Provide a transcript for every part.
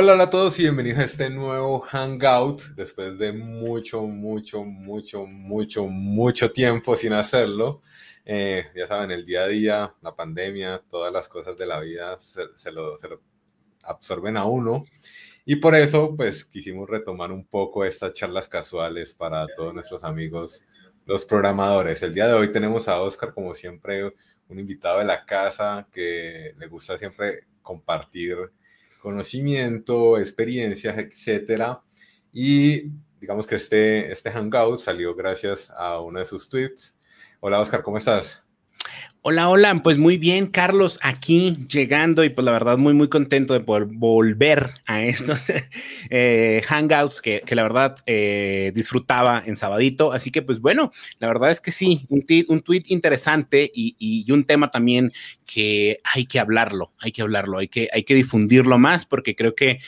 Hola, hola a todos y bienvenidos a este nuevo Hangout después de mucho, mucho, mucho, mucho, mucho tiempo sin hacerlo. Eh, ya saben, el día a día, la pandemia, todas las cosas de la vida se, lo, se absorben a uno. Y por eso, pues quisimos retomar un poco estas charlas casuales para todos nuestros amigos, los programadores. El día de hoy tenemos a Oscar, como siempre, un invitado de la casa que le gusta siempre compartir conocimiento, experiencias, etcétera. Y digamos que este, este Hangout salió gracias a uno de sus tweets. Hola Oscar, ¿cómo estás? Hola, hola, pues muy bien, Carlos, aquí llegando y pues la verdad muy, muy contento de poder volver a estos eh, hangouts que, la verdad eh, disfrutaba en sabadito. Así que pues bueno, la verdad es que sí, un, tweet interesante y, y, un tema también que hay que hablarlo, hay que hablarlo, hay que, hay que difundirlo más porque creo que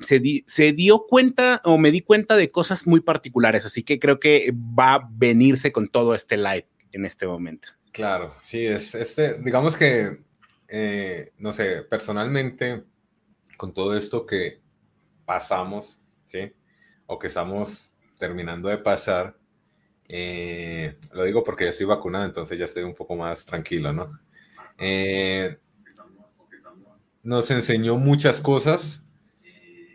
se, se dio cuenta o me di cuenta de cosas muy particulares. Así que creo que va a venirse con todo este live en este momento. Claro, sí, es este, digamos que, eh, no sé, personalmente, con todo esto que pasamos, ¿sí? O que estamos terminando de pasar, eh, lo digo porque ya estoy vacunado, entonces ya estoy un poco más tranquilo, ¿no? Nos enseñó muchas cosas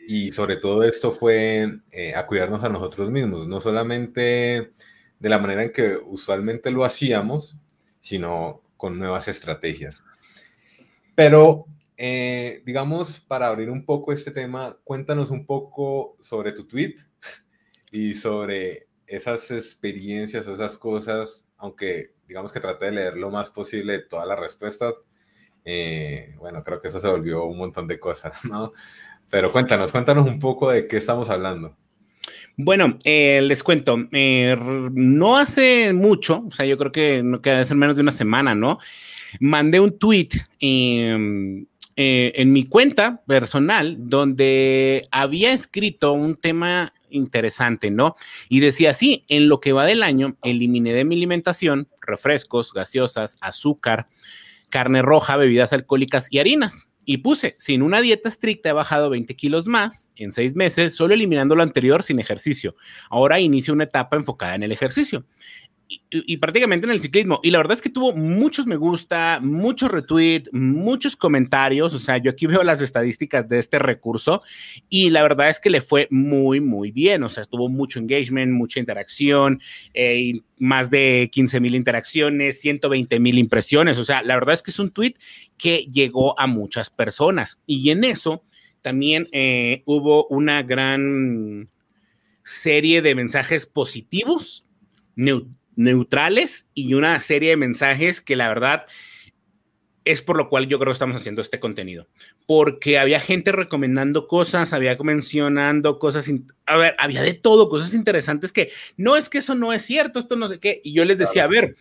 y sobre todo esto fue a cuidarnos a nosotros mismos, no solamente de la manera en que usualmente lo hacíamos, sino con nuevas estrategias. Pero, eh, digamos, para abrir un poco este tema, cuéntanos un poco sobre tu tweet y sobre esas experiencias o esas cosas, aunque digamos que trate de leer lo más posible todas las respuestas. Eh, bueno, creo que eso se volvió un montón de cosas, ¿no? Pero cuéntanos, cuéntanos un poco de qué estamos hablando. Bueno, eh, les cuento, eh, no hace mucho, o sea, yo creo que no queda de ser menos de una semana, ¿no? Mandé un tweet em, eh, en mi cuenta personal donde había escrito un tema interesante, ¿no? Y decía así, en lo que va del año, eliminé de mi alimentación refrescos, gaseosas, azúcar, carne roja, bebidas alcohólicas y harinas y puse, sin una dieta estricta he bajado 20 kilos más en seis meses, solo eliminando lo anterior sin ejercicio. Ahora inicio una etapa enfocada en el ejercicio y, prácticamente en el ciclismo. Y la verdad es que tuvo muchos me gusta, muchos retweets, muchos comentarios. O sea, yo aquí veo las estadísticas de este recurso y la verdad es que le fue muy, muy bien. O sea, tuvo mucho engagement, mucha interacción, eh, más de 15 mil interacciones, 120 mil impresiones. O sea, la verdad es que es un tweet que llegó a muchas personas. Y en eso también eh, hubo una gran serie de mensajes positivos, neutrales y una serie de mensajes que la verdad es por lo cual yo creo que estamos haciendo este contenido. Porque había gente recomendando cosas, había mencionando cosas, a ver, había de todo, cosas interesantes que no es que eso no es cierto, esto no sé qué. Y yo les decía, a ver,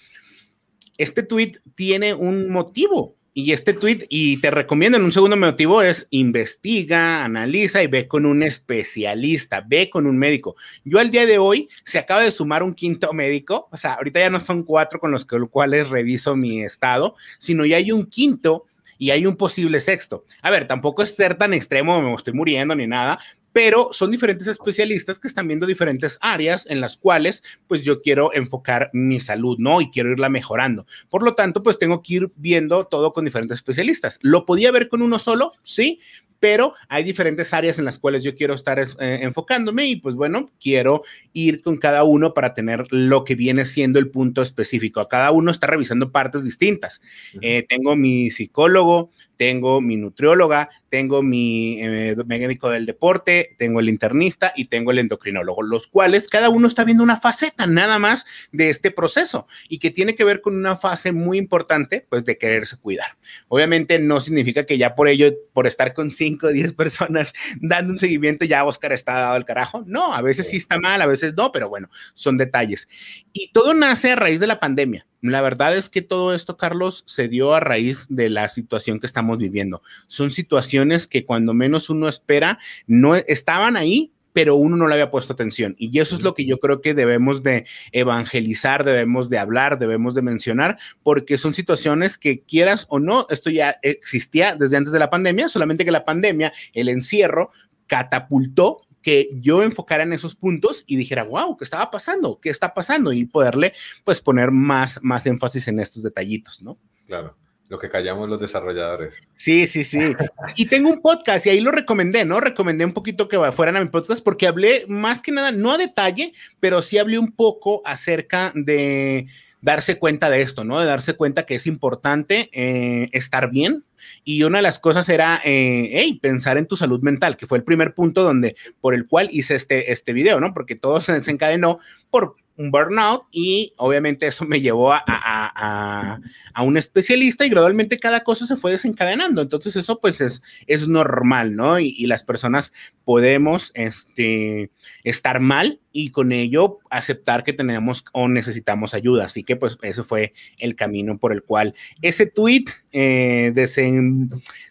este tweet tiene un motivo. Y este tweet, y te recomiendo en un segundo motivo, es investiga, analiza y ve con un especialista, ve con un médico. Yo al día de hoy se acaba de sumar un quinto médico, o sea, ahorita ya no son cuatro con los cuales reviso mi estado, sino ya hay un quinto y hay un posible sexto. A ver, tampoco es ser tan extremo, me estoy muriendo ni nada, pero son diferentes especialistas que están viendo diferentes áreas en las cuales pues yo quiero enfocar mi salud, ¿no? Y quiero irla mejorando. Por lo tanto, pues tengo que ir viendo todo con diferentes especialistas. ¿Lo podía ver con uno solo? Sí, pero hay diferentes áreas en las cuales yo quiero estar eh, enfocándome y pues bueno, quiero ir con cada uno para tener lo que viene siendo el punto específico. A cada uno está revisando partes distintas. Eh, tengo mi psicólogo, tengo mi nutrióloga, tengo mi eh, médico del deporte, tengo el internista y tengo el endocrinólogo, los cuales cada uno está viendo una faceta nada más de este proceso y que tiene que ver con una fase muy importante, pues de quererse cuidar. Obviamente no significa que ya por ello, por estar con 5 o 10 personas dando un seguimiento, ya Oscar está dado al carajo. No, a veces sí está mal, a veces no, pero bueno, son detalles. Y todo nace a raíz de la pandemia. La verdad es que todo esto, Carlos, se dio a raíz de la situación que estamos viviendo. Son situaciones que cuando menos uno espera, no estaban ahí, pero uno no le había puesto atención. Y eso es lo que yo creo que debemos de evangelizar, debemos de hablar, debemos de mencionar, porque son situaciones que quieras o no, esto ya existía desde antes de la pandemia, solamente que la pandemia, el encierro, catapultó que yo enfocara en esos puntos y dijera, wow, ¿qué estaba pasando? ¿Qué está pasando? Y poderle, pues, poner más, más énfasis en estos detallitos, ¿no? Claro lo que callamos los desarrolladores. Sí, sí, sí. Y tengo un podcast y ahí lo recomendé, ¿no? Recomendé un poquito que fueran a mi podcast porque hablé más que nada, no a detalle, pero sí hablé un poco acerca de darse cuenta de esto, ¿no? De darse cuenta que es importante eh, estar bien. Y una de las cosas era, eh, pensar en tu salud mental, que fue el primer punto donde, por el cual hice este, este video, ¿no? Porque todo se desencadenó por un burnout y obviamente eso me llevó a, a, a, un especialista y gradualmente cada cosa se fue desencadenando. Entonces eso pues es, es normal, ¿no? Y, y, las personas podemos este, estar mal y con ello aceptar que tenemos o necesitamos ayuda. Así que pues ese fue el camino por el cual ese tweet eh,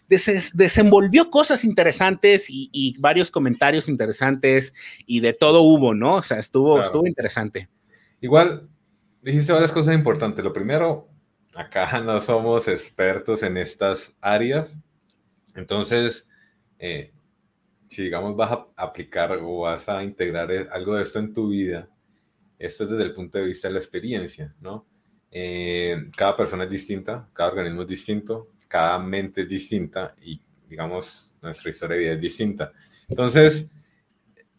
desenvolvió cosas interesantes y, varios comentarios interesantes y de todo hubo, ¿no? O sea, estuvo, estuvo interesante. Igual, dijiste varias cosas importantes. Lo primero, acá no somos expertos en estas áreas. Entonces, eh, si digamos vas a aplicar o vas a integrar e, algo de esto en tu vida, esto es desde el punto de vista de la experiencia, ¿no? Eh, cada persona es distinta, cada organismo es distinto, cada mente es distinta y, digamos, nuestra historia de vida es distinta. Entonces,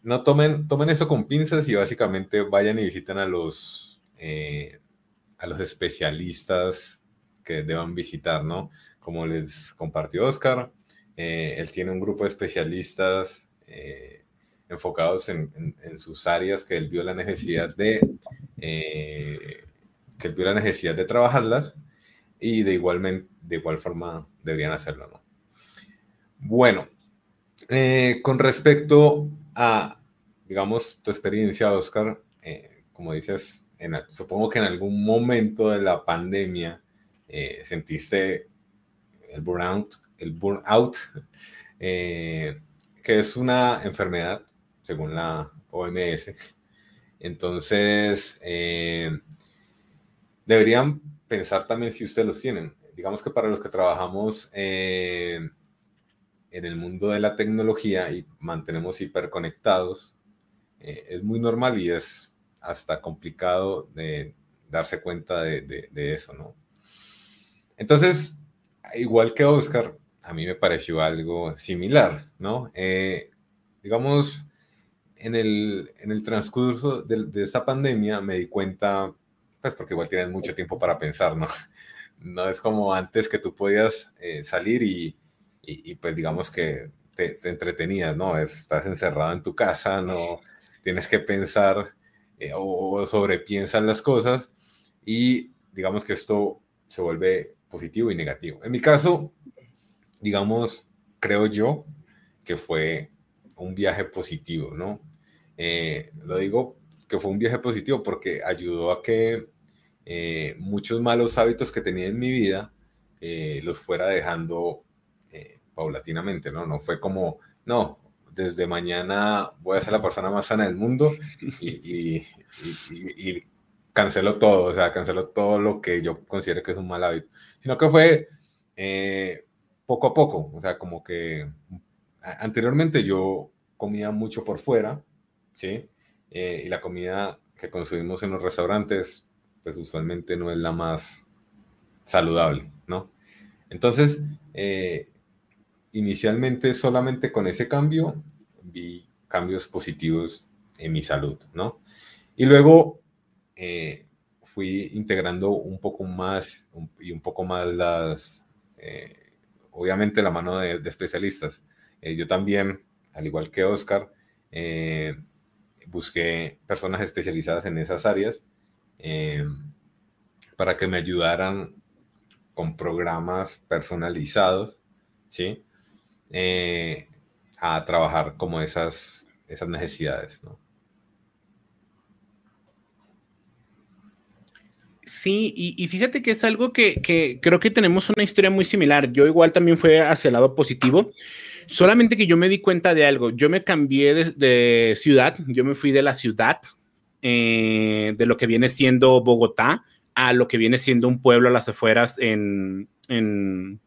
no tomen, tomen eso con pinzas y básicamente vayan y visiten a los, eh, a los especialistas que deban visitar, ¿no? Como les compartió Oscar, eh, él tiene un grupo de especialistas eh, enfocados en, sus áreas que él vio la necesidad de, que él vio la necesidad de trabajarlas y de, igualmente, de igual forma deberían hacerlo, ¿no? Bueno, con respecto a, digamos, tu experiencia, Oscar, eh, como dices, en, supongo que en algún momento de la pandemia eh, sentiste el burnout, el burnout eh, que es una enfermedad, según la OMS. Entonces, deberían pensar también si ustedes los tienen. Digamos que para los que trabajamos en el mundo de la tecnología y mantenemos hiperconectados, eh, es muy normal y es hasta complicado de darse cuenta de, eso, ¿no? Entonces, igual que Oscar, a mí me pareció algo similar, ¿no? Eh, digamos, en el, en el transcurso de, esta pandemia me di cuenta, pues porque igual tienes mucho tiempo para pensar, ¿no? No es como antes que tú podías eh, salir y, y, pues digamos que te, entretenías, ¿no? Estás encerrado en tu casa, no tienes que pensar eh, o sobrepiensas las cosas y digamos que esto se vuelve positivo y negativo. En mi caso, digamos, creo yo que fue un viaje positivo, ¿no? Eh, lo digo que fue un viaje positivo porque ayudó a que eh, muchos malos hábitos que tenía en mi vida los fuera dejando paulatinamente, ¿no? No fue como, no, desde mañana voy a ser la persona más sana del mundo y, y, cancelo todo, o sea, cancelo todo lo que yo considero que es un mal hábito, sino que fue eh, poco a poco, o sea, como que anteriormente yo comía mucho por fuera, ¿sí? Eh, y la comida que consumimos en los restaurantes, pues usualmente no es la más saludable, ¿no? Entonces, eh, inicialmente solamente con ese cambio vi cambios positivos en mi salud, ¿no? Y luego eh, fui integrando un poco más y un poco más las, eh, obviamente la mano de, especialistas. Eh, yo también, al igual que Oscar, busqué personas especializadas en esas áreas para que me ayudaran con programas personalizados, ¿sí? Eh, a trabajar como esas, esas necesidades. Sí, y, fíjate que es algo que, creo que tenemos una historia muy similar. Yo igual también fue hacia el lado positivo, solamente que yo me di cuenta de algo. Yo me cambié de, ciudad, yo me fui de la ciudad, eh, de lo que viene siendo Bogotá, a lo que viene siendo un pueblo a las afueras en, en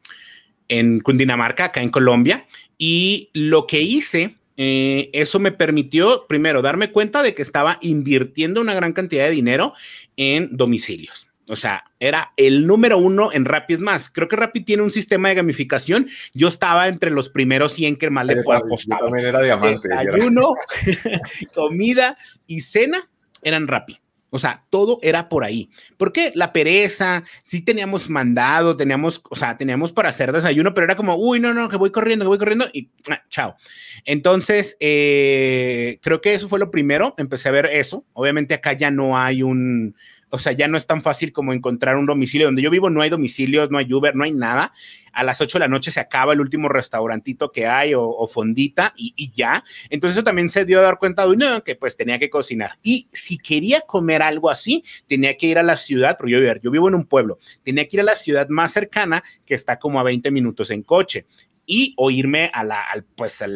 en Cundinamarca, acá en Colombia, y lo que hice eh, eso me permitió, primero, darme cuenta de que estaba invirtiendo una gran cantidad de dinero en domicilios. O sea, era el número uno en Rappi. Es más, creo que Rappi tiene un sistema de gamificación. Yo estaba entre los primeros 100 que más le puedo apostar. también era diamante. Desayuno, comida y cena eran Rappi. O sea, todo era por ahí. ¿Por qué? La pereza, sí teníamos mandado, teníamos, o sea, teníamos para hacer desayuno, pero era como, uy, no, no, que voy corriendo, que voy corriendo y chao. Entonces, eh, creo que eso fue lo primero. Empecé a ver eso. Obviamente acá ya no hay un, o sea, ya no es tan fácil como encontrar un domicilio. Donde yo vivo no hay domicilios, no hay Uber, no hay nada. A las 8 de la noche se acaba el último restaurantito que hay o, fondita y, ya. Entonces eso también se dio a dar cuenta de no, que pues tenía que cocinar. Y si quería comer algo así, tenía que ir a la ciudad, porque yo, yo vivo en un pueblo, tenía que ir a la ciudad más cercana que está como a 20 minutos en coche y o irme a la, pues a,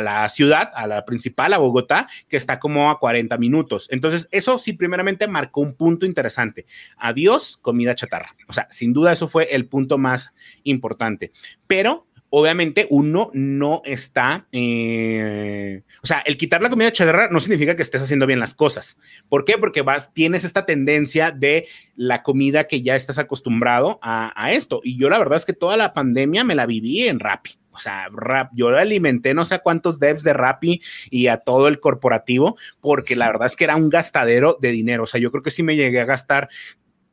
la ciudad, a la principal, a Bogotá, que está como a 40 minutos. Entonces, eso sí, primeramente marcó un punto interesante. Adiós, comida chatarra. O sea, sin duda eso fue el punto más importante. Pero obviamente uno no está, eh, o sea, el quitar la comida chatarra no significa que estés haciendo bien las cosas. ¿Por qué? Porque vas, tienes esta tendencia de la comida que ya estás acostumbrado a, esto. Y yo la verdad es que toda la pandemia me la viví en Rappi. O sea, rap, yo alimenté no sé a cuántos devs de Rappi y a todo el corporativo, porque la verdad es que era un gastadero de dinero. O sea, yo creo que sí me llegué a gastar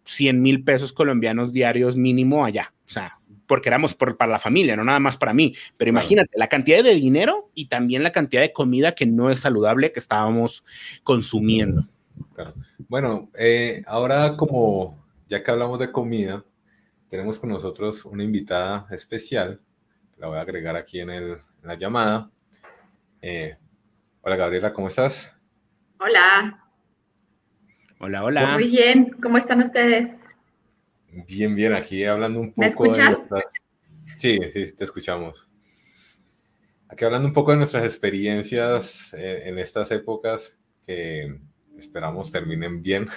100 mil pesos colombianos diarios mínimo allá. O sea, porque éramos para la familia, no nada más para mí. Pero imagínate la cantidad de dinero y también la cantidad de comida que no es saludable que estábamos consumiendo. Bueno, eh, ahora como ya que hablamos de comida, tenemos con nosotros una invitada especial. La voy a agregar aquí en, el, la llamada. Eh, hola Gabriela, ¿cómo estás? Hola. Hola, hola. Muy bien, ¿cómo están ustedes? Bien, bien, aquí hablando un poco. ¿Me escuchan? Sí, sí, te escuchamos. Aquí hablando un poco de nuestras experiencias en estas épocas que esperamos terminen bien.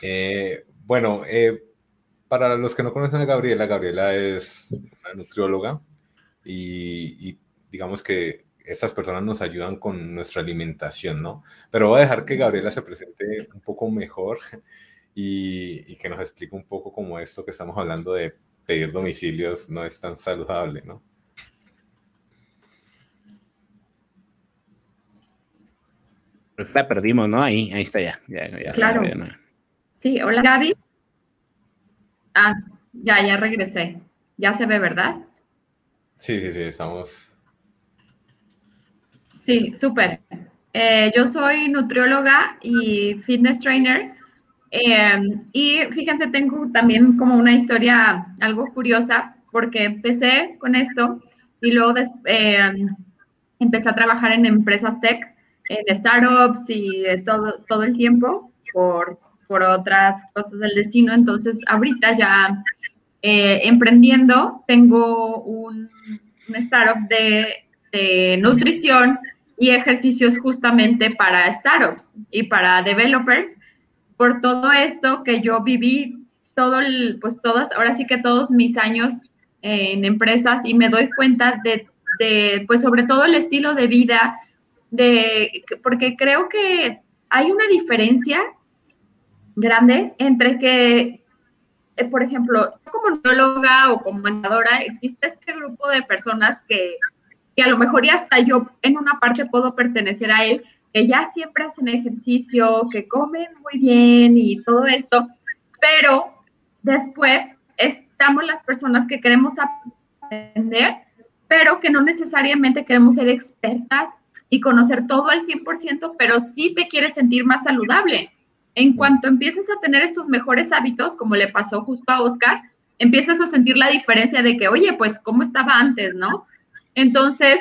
Eh, bueno, eh, para los que no conocen a Gabriela, Gabriela es una nutrióloga y, y digamos que esas personas nos ayudan con nuestra alimentación, ¿no? Pero voy a dejar que Gabriela se presente un poco mejor y, que nos explique un poco cómo esto que estamos hablando de pedir domicilios no es tan saludable, ¿no? La perdimos, ¿no? Ahí, ahí está ya. claro. Sí, hola Gaby. Ah, ya, ya regresé. Ya se ve, ¿verdad? Sí, sí, sí, estamos. Sí, súper. Eh, yo soy nutrióloga y fitness trainer Em, y fíjense, tengo también como una historia algo curiosa, porque empecé con esto y luego em, empecé a trabajar en empresas tech, en startups y todo, todo el tiempo por, por otras cosas del destino. Entonces, ahorita ya eh, emprendiendo, tengo un, un startup de, de nutrición y ejercicios justamente para startups y para developers por todo esto que yo viví, todo el, pues todas, ahora sí que todos mis años en empresas y me doy cuenta de, de, pues sobre todo el estilo de vida, de, porque creo que hay una diferencia grande entre que, eh, por ejemplo, como neóloga o como mandadora, existe este grupo de personas que, que a lo mejor ya hasta yo en una parte puedo pertenecer a él, que ya siempre hacen ejercicio, que comen muy bien y todo esto, pero después estamos las personas que queremos aprender, pero que no necesariamente queremos ser expertas y conocer todo al 100%, pero sí te quieres sentir más saludable. En cuanto empieces a tener estos mejores hábitos, como le pasó justo a Oscar, empiezas a sentir la diferencia de que, oye, pues, ¿cómo estaba antes, no? Entonces,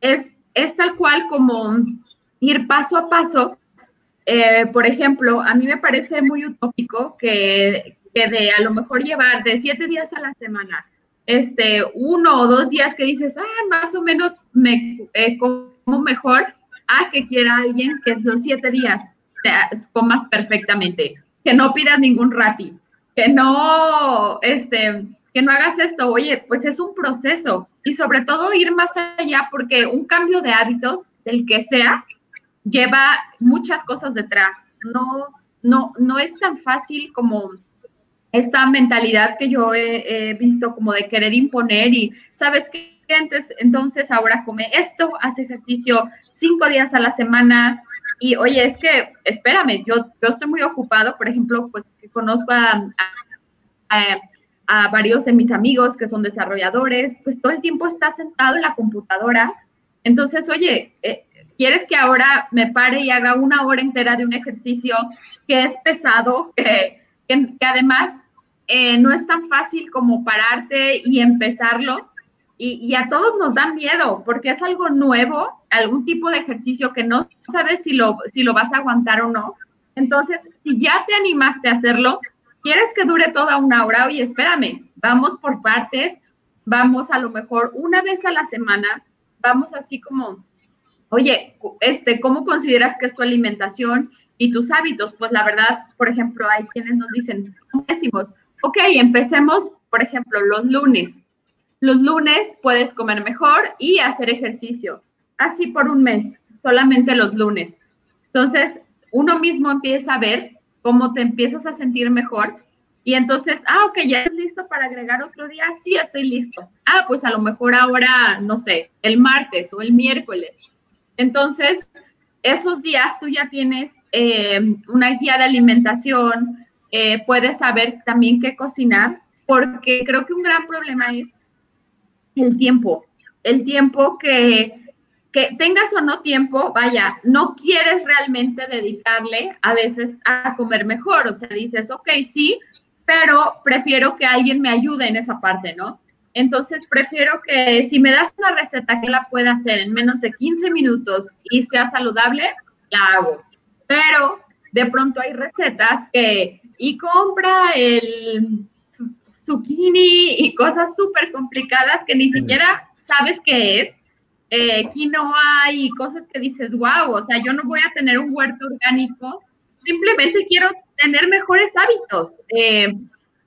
es, es tal cual como ir paso a paso. Eh, por ejemplo, a mí me parece muy utópico que, de a lo mejor llevar de siete días a la semana, este, uno o dos días que dices, ah, más o menos me eh, como mejor, a que quiera alguien que esos siete días comas perfectamente, que no pidas ningún rapi, que no, este, que no hagas esto. Oye, pues es un proceso y sobre todo ir más allá porque un cambio de hábitos, del que sea, lleva muchas cosas detrás. No, no, no es tan fácil como esta mentalidad que yo he, visto como de querer imponer y, ¿sabes qué? entonces ahora come esto, hace ejercicio cinco días a la semana y, oye, es que, espérame, yo, yo estoy muy ocupado, por ejemplo, pues conozco a, a, varios de mis amigos que son desarrolladores, pues todo el tiempo está sentado en la computadora. Entonces, oye, eh, ¿quieres que ahora me pare y haga una hora entera de un ejercicio que es pesado, que, además eh, no es tan fácil como pararte y empezarlo? Y, a todos nos da miedo porque es algo nuevo, algún tipo de ejercicio que no sabes si lo, si lo vas a aguantar o no. Entonces, si ya te animaste a hacerlo, quieres que dure toda una hora, oye, espérame, vamos por partes, vamos a lo mejor una vez a la semana, vamos así como, oye, este, ¿cómo consideras que es tu alimentación y tus hábitos? Pues la verdad, por ejemplo, hay quienes nos dicen, decimos, ok, empecemos, por ejemplo, los lunes los lunes puedes comer mejor y hacer ejercicio. Así por un mes, solamente los lunes. Entonces, uno mismo empieza a ver cómo te empiezas a sentir mejor y entonces, ah, ok, ya estás listo para agregar otro día. Sí, estoy listo. Ah, pues a lo mejor ahora, no sé, el martes o el miércoles. Entonces, esos días tú ya tienes eh, una guía de alimentación, eh, puedes saber también qué cocinar, porque creo que un gran problema es el tiempo, el tiempo que, que tengas o no tiempo, vaya, no quieres realmente dedicarle a veces a comer mejor, o sea, dices, ok, sí, pero prefiero que alguien me ayude en esa parte, ¿no? Entonces, prefiero que si me das una receta que la pueda hacer en menos de 15 minutos y sea saludable, la hago. Pero de pronto hay recetas que, y compra el zucchini y cosas súper complicadas que ni siquiera sabes qué es. Eh, quinoa y cosas que dices, wow, o sea, yo no voy a tener un huerto orgánico, simplemente quiero tener mejores hábitos. Eh,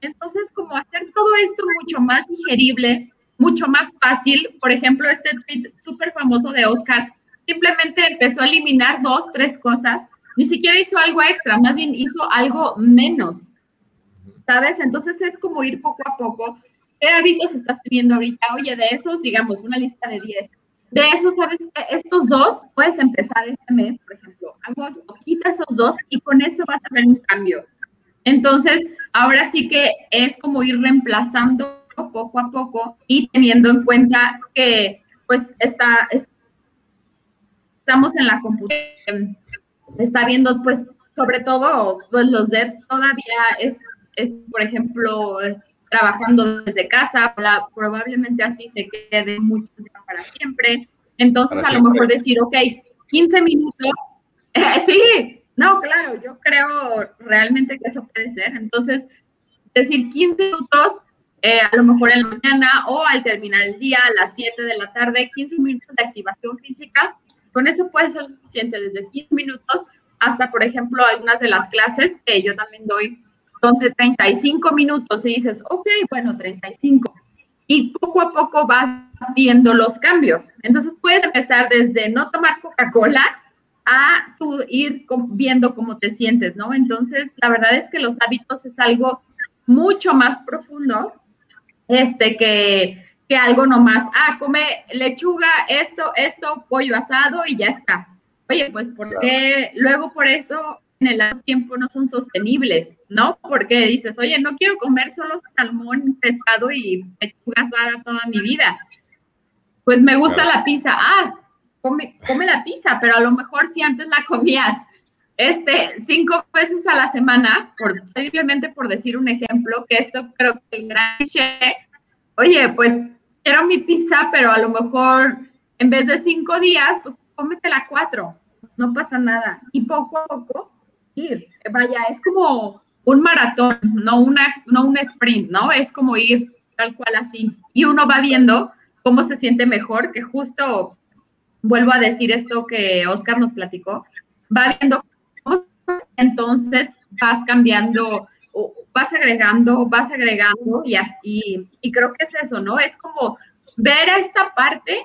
entonces, como hacer todo esto mucho más digerible, mucho más fácil, por ejemplo, este tweet súper famoso de Oscar, simplemente empezó a eliminar dos, tres cosas, ni siquiera hizo algo extra, más bien hizo algo menos. ¿sabes? Entonces es como ir poco a poco. ¿Qué hábitos estás teniendo ahorita? Oye, de esos, digamos, una lista de 10. De esos, ¿sabes? Estos dos puedes empezar este mes, por ejemplo. quita esos dos y con eso vas a ver un cambio. Entonces, ahora sí que es como ir reemplazando poco a poco y teniendo en cuenta que, pues, está, estamos en la computadora, está viendo, pues, sobre todo, pues, los devs todavía es, es, por ejemplo, trabajando desde casa, probablemente así se quede mucho para siempre. Entonces, a lo mejor decir, ok, 15 minutos, sí, no, claro, yo creo realmente que eso puede ser. Entonces, decir 15 minutos, eh, a lo mejor en la mañana o al terminar el día, a las 7 de la tarde, 15 minutos de activación física, con eso puede ser suficiente desde 15 minutos hasta, por ejemplo, algunas de las clases que yo también doy son de 35 minutos y dices, ok, bueno, 35. Y poco a poco vas viendo los cambios. Entonces puedes empezar desde no tomar Coca-Cola a tú ir viendo cómo te sientes, ¿no? Entonces, la verdad es que los hábitos es algo mucho más profundo este, que, que algo nomás, ah, come lechuga, esto, esto, pollo asado y ya está. Oye, pues porque luego por eso en el tiempo no son sostenibles, ¿no? Porque dices, oye, no quiero comer solo salmón, pescado y pechuga asada toda mi vida. Pues me gusta la pizza. Ah, come, come la pizza, pero a lo mejor si antes la comías este, cinco veces a la semana, por, simplemente por decir un ejemplo, que esto creo que el gran oye, pues quiero mi pizza, pero a lo mejor en vez de cinco días, pues cómetela cuatro, no pasa nada. Y poco a poco ir. Vaya, es como un maratón, no, una, no un sprint, ¿no? Es como ir tal cual así. Y uno va viendo cómo se siente mejor, que justo vuelvo a decir esto que Oscar nos platicó, va viendo entonces vas cambiando vas agregando, vas agregando y, así, y creo que es eso, ¿no? Es como ver a esta parte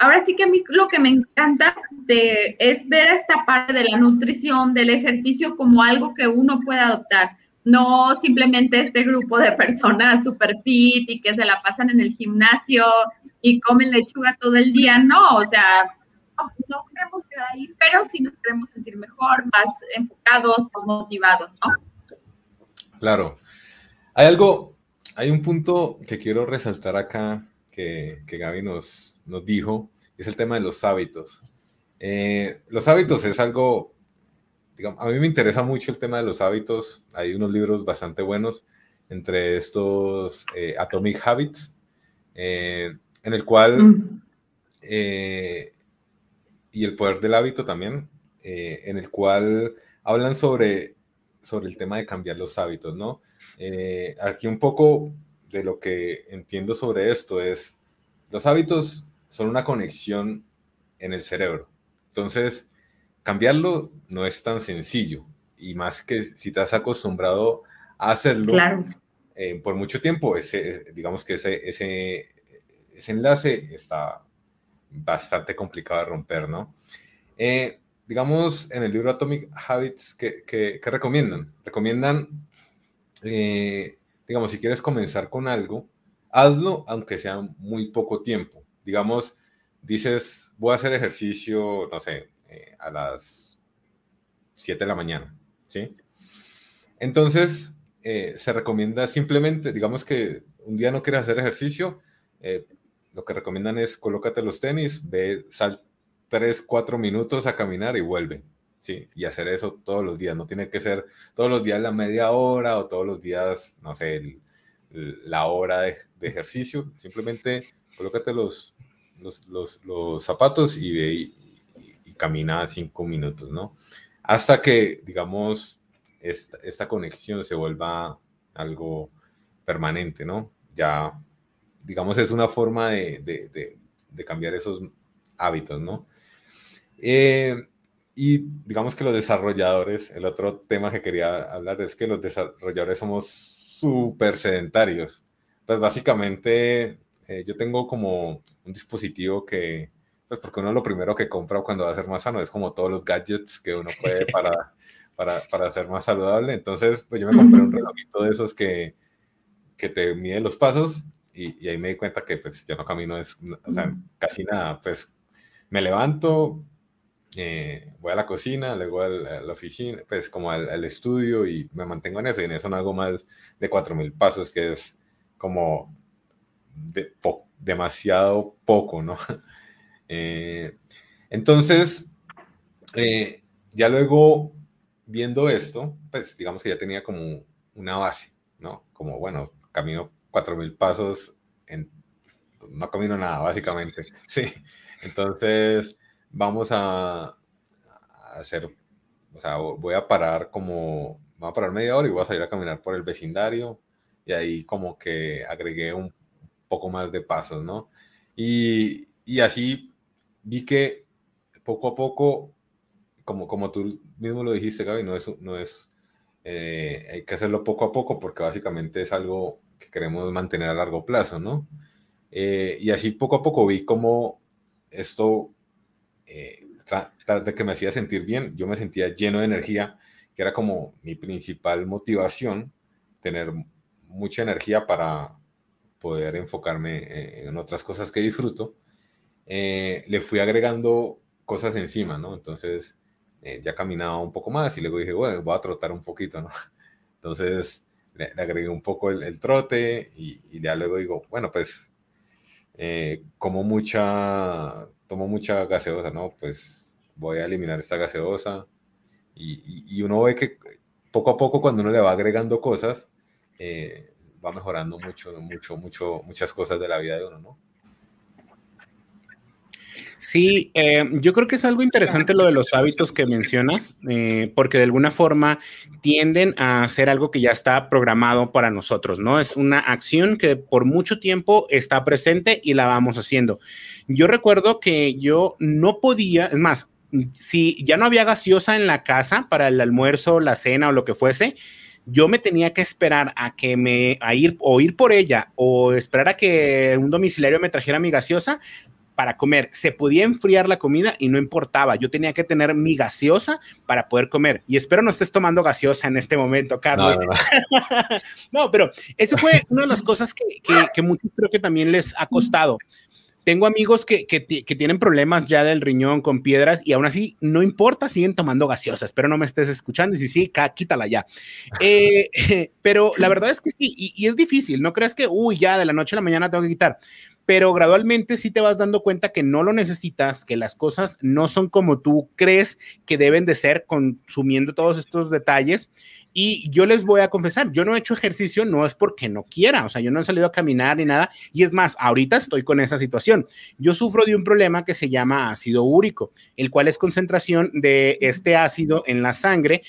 ahora sí que a mí lo que me encanta de, es ver esta parte de la nutrición, del ejercicio como algo que uno puede adoptar. No simplemente este grupo de personas super fit y que se la pasan en el gimnasio y comen lechuga todo el día. No, o sea, no, queremos quedar ahí, pero sí nos queremos sentir mejor, más enfocados, más motivados, ¿no? Claro. Hay algo, hay un punto que quiero resaltar acá que, que Gaby nos, nos dijo, es el tema de los hábitos. Eh, los hábitos es algo, digamos, a mí me interesa mucho el tema de los hábitos. Hay unos libros bastante buenos, entre estos eh, Atomic Habits, eh, en el cual, mm. Y el poder del hábito también, en el cual hablan sobre, sobre el tema de cambiar los hábitos, ¿no? aquí un poco de lo que entiendo sobre esto es, los hábitos son una conexión en el cerebro. Entonces, cambiarlo no es tan sencillo. Y más que si te has acostumbrado a hacerlo eh, por mucho tiempo, ese, digamos que ese, ese, ese, enlace está bastante complicado de romper, ¿no? Eh, digamos, en el libro Atomic Habits, ¿qué, recomiendan? Recomiendan, eh, digamos, si quieres comenzar con algo, hazlo aunque sea muy poco tiempo digamos, dices, voy a hacer ejercicio, no sé, eh, a las 7 de la mañana, ¿sí? Entonces, se recomienda simplemente, digamos que un día no quieres hacer ejercicio, eh, lo que recomiendan es colócate los tenis, ve, sal 3, 4 minutos a caminar y vuelve, ¿sí? Y hacer eso todos los días, no tiene que ser todos los días la media hora o todos los días, no sé, la hora de, ejercicio, simplemente colócate los, los, zapatos y ve y, camina cinco minutos, ¿no? Hasta que, digamos, esta, conexión se vuelva algo permanente, ¿no? Ya, digamos, es una forma de, cambiar esos hábitos, ¿no? Eh, y digamos que los desarrolladores, el otro tema que quería hablar es que los desarrolladores somos súper sedentarios. Pues básicamente eh, yo tengo como un dispositivo que, pues porque uno lo primero que compra cuando va a ser más sano es como todos los gadgets que uno puede para, para, para ser más saludable. Entonces, pues yo me compré un relojito de esos que, que te mide los pasos y, y, ahí me di cuenta que pues yo no camino, es, o sea, casi nada. Pues me levanto, eh, voy a la cocina, luego a la, oficina, pues como al, al, estudio y me mantengo en eso y en eso no hago más de 4.000 pasos, que es como de demasiado poco, ¿no? Eh, entonces, eh, ya luego viendo esto, pues digamos que ya tenía como una base, ¿no? Como, bueno, camino 4.000 pasos, en, no camino nada, básicamente, sí. Entonces, vamos a, hacer, o sea, voy a parar como, voy a parar media hora y voy a salir a caminar por el vecindario y ahí como que agregué un poco más de pasos, ¿no? Y, y así vi que poco a poco, como, como tú mismo lo dijiste, Gaby, no es, no es eh, hay que hacerlo poco a poco porque básicamente es algo que queremos mantener a largo plazo, ¿no? Eh, y así poco a poco vi cómo esto, eh, de que me hacía sentir bien, yo me sentía lleno de energía, que era como mi principal motivación, tener mucha energía para, poder enfocarme eh, en otras cosas que disfruto, eh, le fui agregando cosas encima, ¿no? Entonces eh, ya caminaba un poco más y luego dije, bueno, voy a trotar un poquito, ¿no? Entonces le, agregué un poco el, trote y, ya luego digo, bueno, pues como mucha, tomo mucha gaseosa, ¿no? Pues voy a eliminar esta gaseosa y, y, uno ve que poco a poco cuando uno le va agregando cosas, eh, va mejorando mucho, mucho, mucho, muchas cosas de la vida de uno, ¿no? Sí, eh, yo creo que es algo interesante lo de los hábitos que mencionas, eh, porque de alguna forma tienden a ser algo que ya está programado para nosotros, ¿no? Es una acción que por mucho tiempo está presente y la vamos haciendo. Yo recuerdo que yo no podía, es más, si ya no había gaseosa en la casa para el almuerzo, la cena o lo que fuese, yo me tenía que esperar a que me, a ir, o ir por ella, o esperar a que un domiciliario me trajera mi gaseosa, para comer. Se podía enfriar la comida y no importaba. Yo tenía que tener mi gaseosa para poder comer. Y espero no estés tomando gaseosa en este momento, Carlos. No, pero eso fue una de las cosas que, que, que muchos creo que también les ha costado. Tengo amigos que, que, que, tienen problemas ya del riñón con piedras y aún así no importa, siguen tomando gaseosas. Espero no me estés escuchando y si sí, quítala ya. Eh, pero la verdad es que sí, y, y, es difícil. No creas que, uy, ya de la noche a la mañana tengo que quitar pero gradualmente sí te vas dando cuenta que no lo necesitas, que las cosas no son como tú crees que deben de ser consumiendo todos estos detalles. Y yo les voy a confesar, yo no he hecho ejercicio, no es porque no quiera, o sea, yo no he salido a caminar ni nada. Y es más, ahorita estoy con esa situación. Yo sufro de un problema que se llama ácido úrico, el cual es concentración de este ácido en la sangre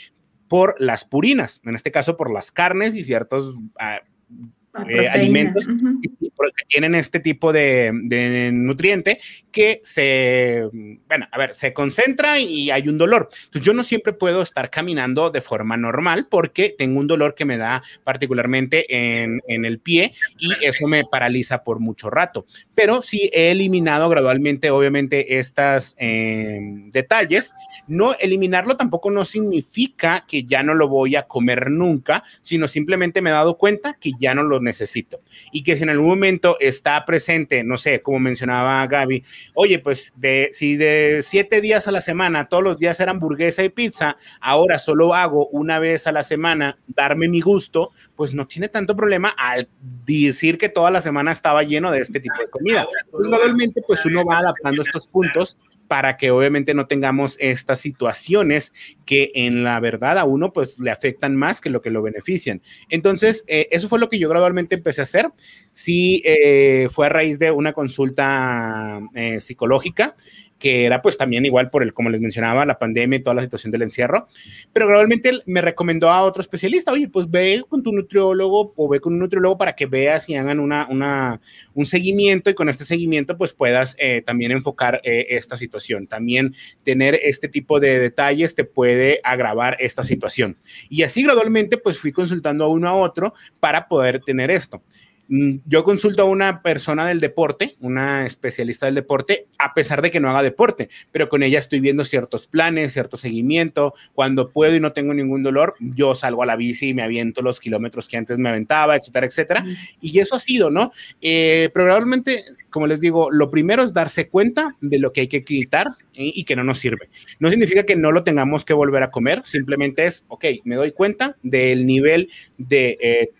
por las purinas, en este caso por las carnes y ciertos uh, eh, alimentos uh -huh. que tienen este tipo de, de, nutriente que se, bueno, a ver, se concentra y hay un dolor. Entonces yo no siempre puedo estar caminando de forma normal porque tengo un dolor que me da particularmente en, en el pie y eso me paraliza por mucho rato. Pero sí he eliminado gradualmente, obviamente, estos eh, detalles. No eliminarlo tampoco no significa que ya no lo voy a comer nunca, sino simplemente me he dado cuenta que ya no lo necesito. Y que si en algún momento está presente, no sé, como mencionaba Gaby, oye, pues de, si de siete días a la semana, todos los días era hamburguesa y pizza, ahora solo hago una vez a la semana darme mi gusto, pues no tiene tanto problema al decir que toda la semana estaba lleno de este tipo de comida. Pues gradualmente, pues uno va adaptando estos puntos para que obviamente no tengamos estas situaciones que en la verdad a uno pues le afectan más que lo que lo benefician. Entonces, eh, eso fue lo que yo gradualmente empecé a hacer. Sí, eh, fue a raíz de una consulta eh, psicológica que era pues también igual por el, como les mencionaba, la pandemia y toda la situación del encierro, pero gradualmente me recomendó a otro especialista, oye, pues ve con tu nutriólogo o ve con un nutriólogo para que veas y hagan una, una un seguimiento y con este seguimiento pues puedas eh, también enfocar eh, esta situación. También tener este tipo de detalles te puede agravar esta situación. Y así gradualmente pues fui consultando a uno a otro para poder tener esto yo consulto a una persona del deporte, una especialista del deporte, a pesar de que no haga deporte, pero con ella estoy viendo ciertos planes, cierto seguimiento. Cuando puedo y no tengo ningún dolor, yo salgo a la bici y me aviento los kilómetros que antes me aventaba, etcétera, etcétera. Y eso ha sido, ¿no? Eh, probablemente, como les digo, lo primero es darse cuenta de lo que hay que quitar ¿eh? y que no nos sirve. No significa que no lo tengamos que volver a comer, simplemente es, ok, me doy cuenta del nivel de... Eh,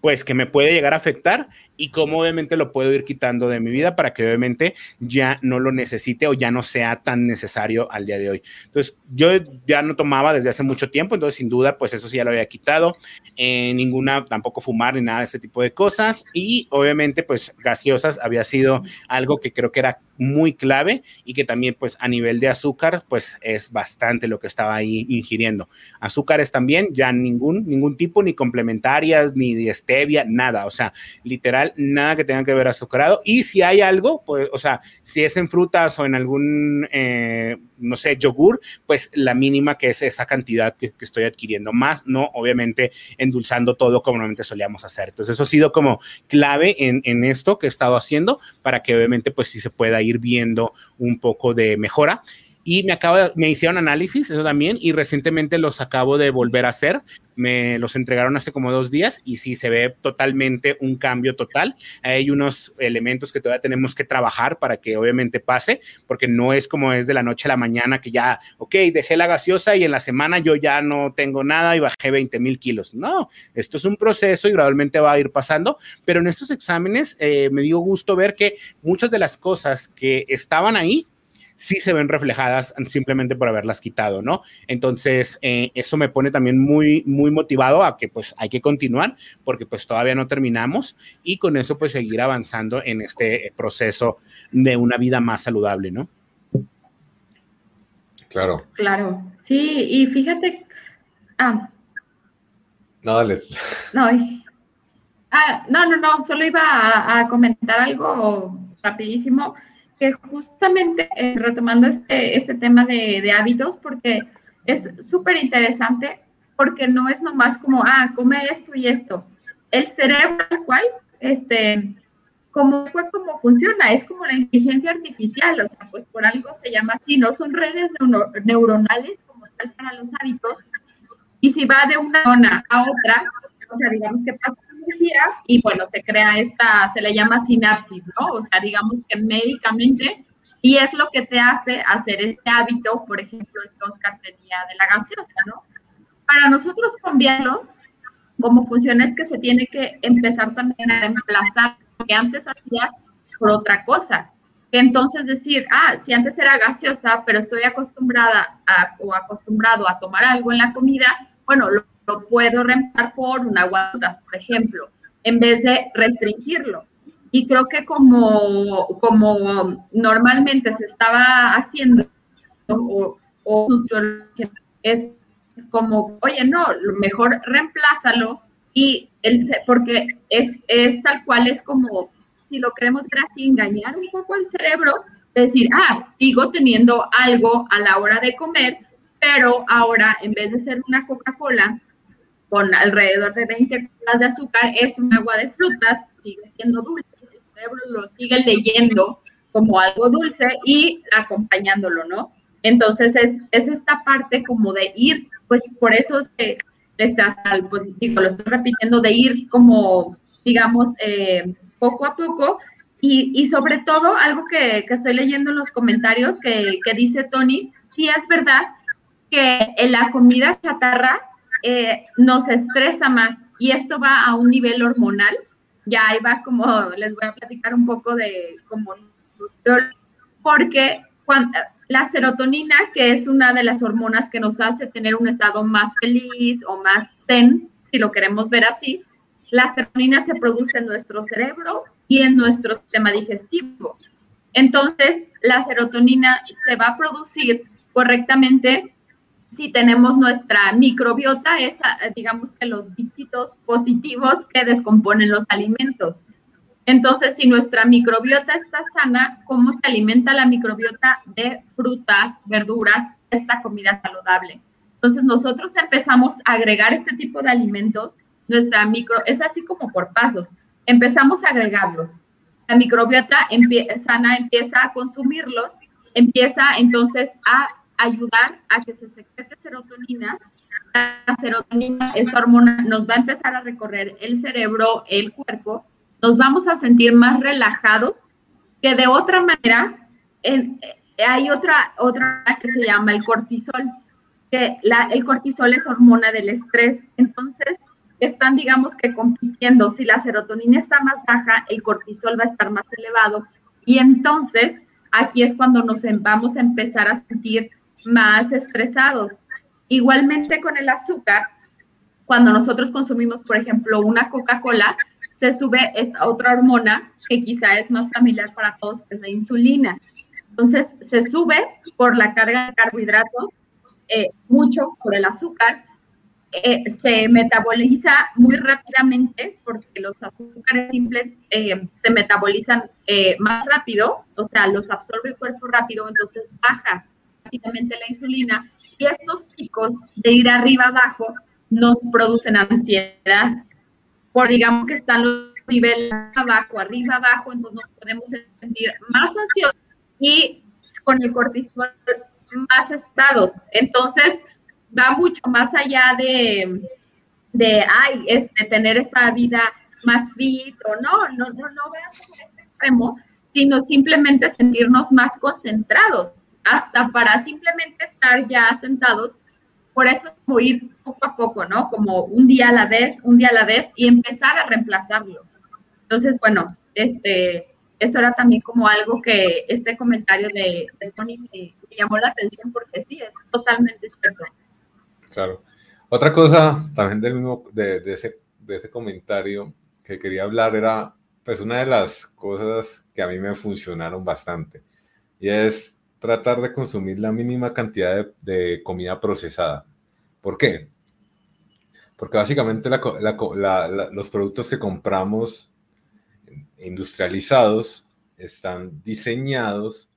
pues que me puede llegar a afectar y cómo obviamente lo puedo ir quitando de mi vida para que obviamente ya no lo necesite o ya no sea tan necesario al día de hoy. Entonces, yo ya no tomaba desde hace mucho tiempo, entonces sin duda, pues eso sí ya lo había quitado, eh, ninguna, tampoco fumar ni nada de ese tipo de cosas y obviamente pues gaseosas había sido algo que creo que era muy clave y que también pues a nivel de azúcar pues es bastante lo que estaba ahí ingiriendo. Azúcares también, ya ningún, ningún tipo, ni complementarias, ni de stevia, nada, o sea, literal nada que tenga que ver azucarado. Y si hay algo, pues, o sea, si es en frutas o en algún, eh, no sé, yogur, pues la mínima que es esa cantidad que, estoy adquiriendo. Más, no, obviamente, endulzando todo como normalmente solíamos hacer. Entonces, eso ha sido como clave en, en esto que he estado haciendo para que obviamente, pues sí se pueda ir viendo un poco de mejora. Y me acabo de, me hicieron análisis eso también y recientemente los acabo de volver a hacer me los entregaron hace como dos días y sí se ve totalmente un cambio total. Hay unos elementos que todavía tenemos que trabajar para que obviamente pase porque no es como es de la noche a la mañana que ya ok dejé la gaseosa y en la semana yo ya no tengo nada y bajé 20 mil kilos. No esto es un proceso y gradualmente va a ir pasando pero en estos exámenes eh, me dio gusto ver que muchas de las cosas que estaban ahí sí se ven reflejadas simplemente por haberlas quitado, ¿no? Entonces, eh, eso me pone también muy, muy motivado a que pues hay que continuar porque pues todavía no terminamos y con eso pues seguir avanzando en este proceso de una vida más saludable, ¿no? Claro. Claro, sí, y fíjate, ah. No, dale. No, ah, no, no, no, solo iba a, a comentar algo rapidísimo que justamente eh, retomando este, este tema de, hábitos, porque es súper interesante, porque no es nomás como, ah, come esto y esto. El cerebro, cual, este, como, cómo funciona, es como la inteligencia artificial, o sea, pues por algo se llama así, no son redes neuronales como tal para los hábitos, y si va de una zona a otra, o sea, digamos que pasa energía y bueno, se crea esta, se le llama sinapsis, ¿no? O sea, digamos que médicamente, y es lo que te hace hacer este hábito, por ejemplo, el que Oscar tenía de la gaseosa, ¿no? Para nosotros cambiarlo, como funciona es que se tiene que empezar también a reemplazar lo que antes hacías por otra cosa. Entonces decir, ah, si antes era gaseosa, pero estoy acostumbrada a, o acostumbrado a tomar algo en la comida, bueno, lo, puedo reemplazar por un agua, por ejemplo, en vez de restringirlo. Y creo que como, como normalmente se estaba haciendo, o, o es como, oye, no, mejor reemplázalo y el, porque es, es tal cual, es como, si lo queremos ver así, engañar un poco al cerebro, decir, ah, sigo teniendo algo a la hora de comer, pero ahora en vez de ser una Coca-Cola con alrededor de 20 gramos de azúcar, es un agua de frutas, sigue siendo dulce, el cerebro lo sigue leyendo como algo dulce y acompañándolo, ¿no? Entonces es, es esta parte como de ir, pues por eso es estás, pues digo, lo estoy repitiendo, de ir como, digamos, eh, poco a poco. Y, y, sobre todo, algo que, que, estoy leyendo en los comentarios que, que dice Tony, sí es verdad que en la comida chatarra eh, nos estresa más y esto va a un nivel hormonal. Ya ahí va como, les voy a platicar un poco de como, porque cuando, la serotonina, que es una de las hormonas que nos hace tener un estado más feliz o más zen, si lo queremos ver así, la serotonina se produce en nuestro cerebro y en nuestro sistema digestivo. Entonces, la serotonina se va a producir correctamente si tenemos nuestra microbiota, esa, digamos que los bichitos positivos que descomponen los alimentos. Entonces, si nuestra microbiota está sana, ¿cómo se alimenta la microbiota de frutas, verduras, esta comida saludable? Entonces, nosotros empezamos a agregar este tipo de alimentos, nuestra micro, es así como por pasos, empezamos a agregarlos. La microbiota sana empieza a consumirlos, empieza entonces a ayudar a que se secrete serotonina. La serotonina, esta hormona, nos va a empezar a recorrer el cerebro, el cuerpo, nos vamos a sentir más relajados que de otra manera. hay otra, otra que se llama el cortisol, que el cortisol es hormona del estrés. Entonces, están, digamos que compitiendo. Si la serotonina está más baja, el cortisol va a estar más elevado. Y entonces, aquí es cuando nos em, vamos a empezar a sentir más estresados. Igualmente con el azúcar, cuando nosotros consumimos, por ejemplo, una Coca-Cola, se sube esta otra hormona que quizá es más familiar para todos, que es la insulina. Entonces, se sube por la carga de carbohidratos, eh, mucho por el azúcar, eh, se metaboliza muy rápidamente porque los azúcares simples eh, se metabolizan más rápido, o sea, los absorbe el cuerpo rápido, entonces baja rápidamente la insulina y estos picos de ir arriba abajo nos producen ansiedad, por digamos que están los niveles abajo, arriba, abajo, entonces nos podemos sentir más ansiosos y con el cortisol más estados. Entonces, va mucho más allá de, de ay, este, tener esta vida más fit o no, no, no, no veamos este extremo, sino simplemente sentirnos más concentrados, hasta para simplemente estar ya sentados por eso es como ir poco a poco, ¿no? Como un día a la vez, un día a la vez y empezar a reemplazarlo. Entonces, bueno, este, esto era también como algo que este comentario de, Tony me, llamó la atención porque sí, es totalmente cierto. Claro. Otra cosa también del mismo, de, de, ese, de ese comentario que quería hablar era, pues una de las cosas que a mí me funcionaron bastante y es tratar de consumir la mínima cantidad de, comida procesada. ¿Por qué? Porque básicamente los productos que compramos industrializados están diseñados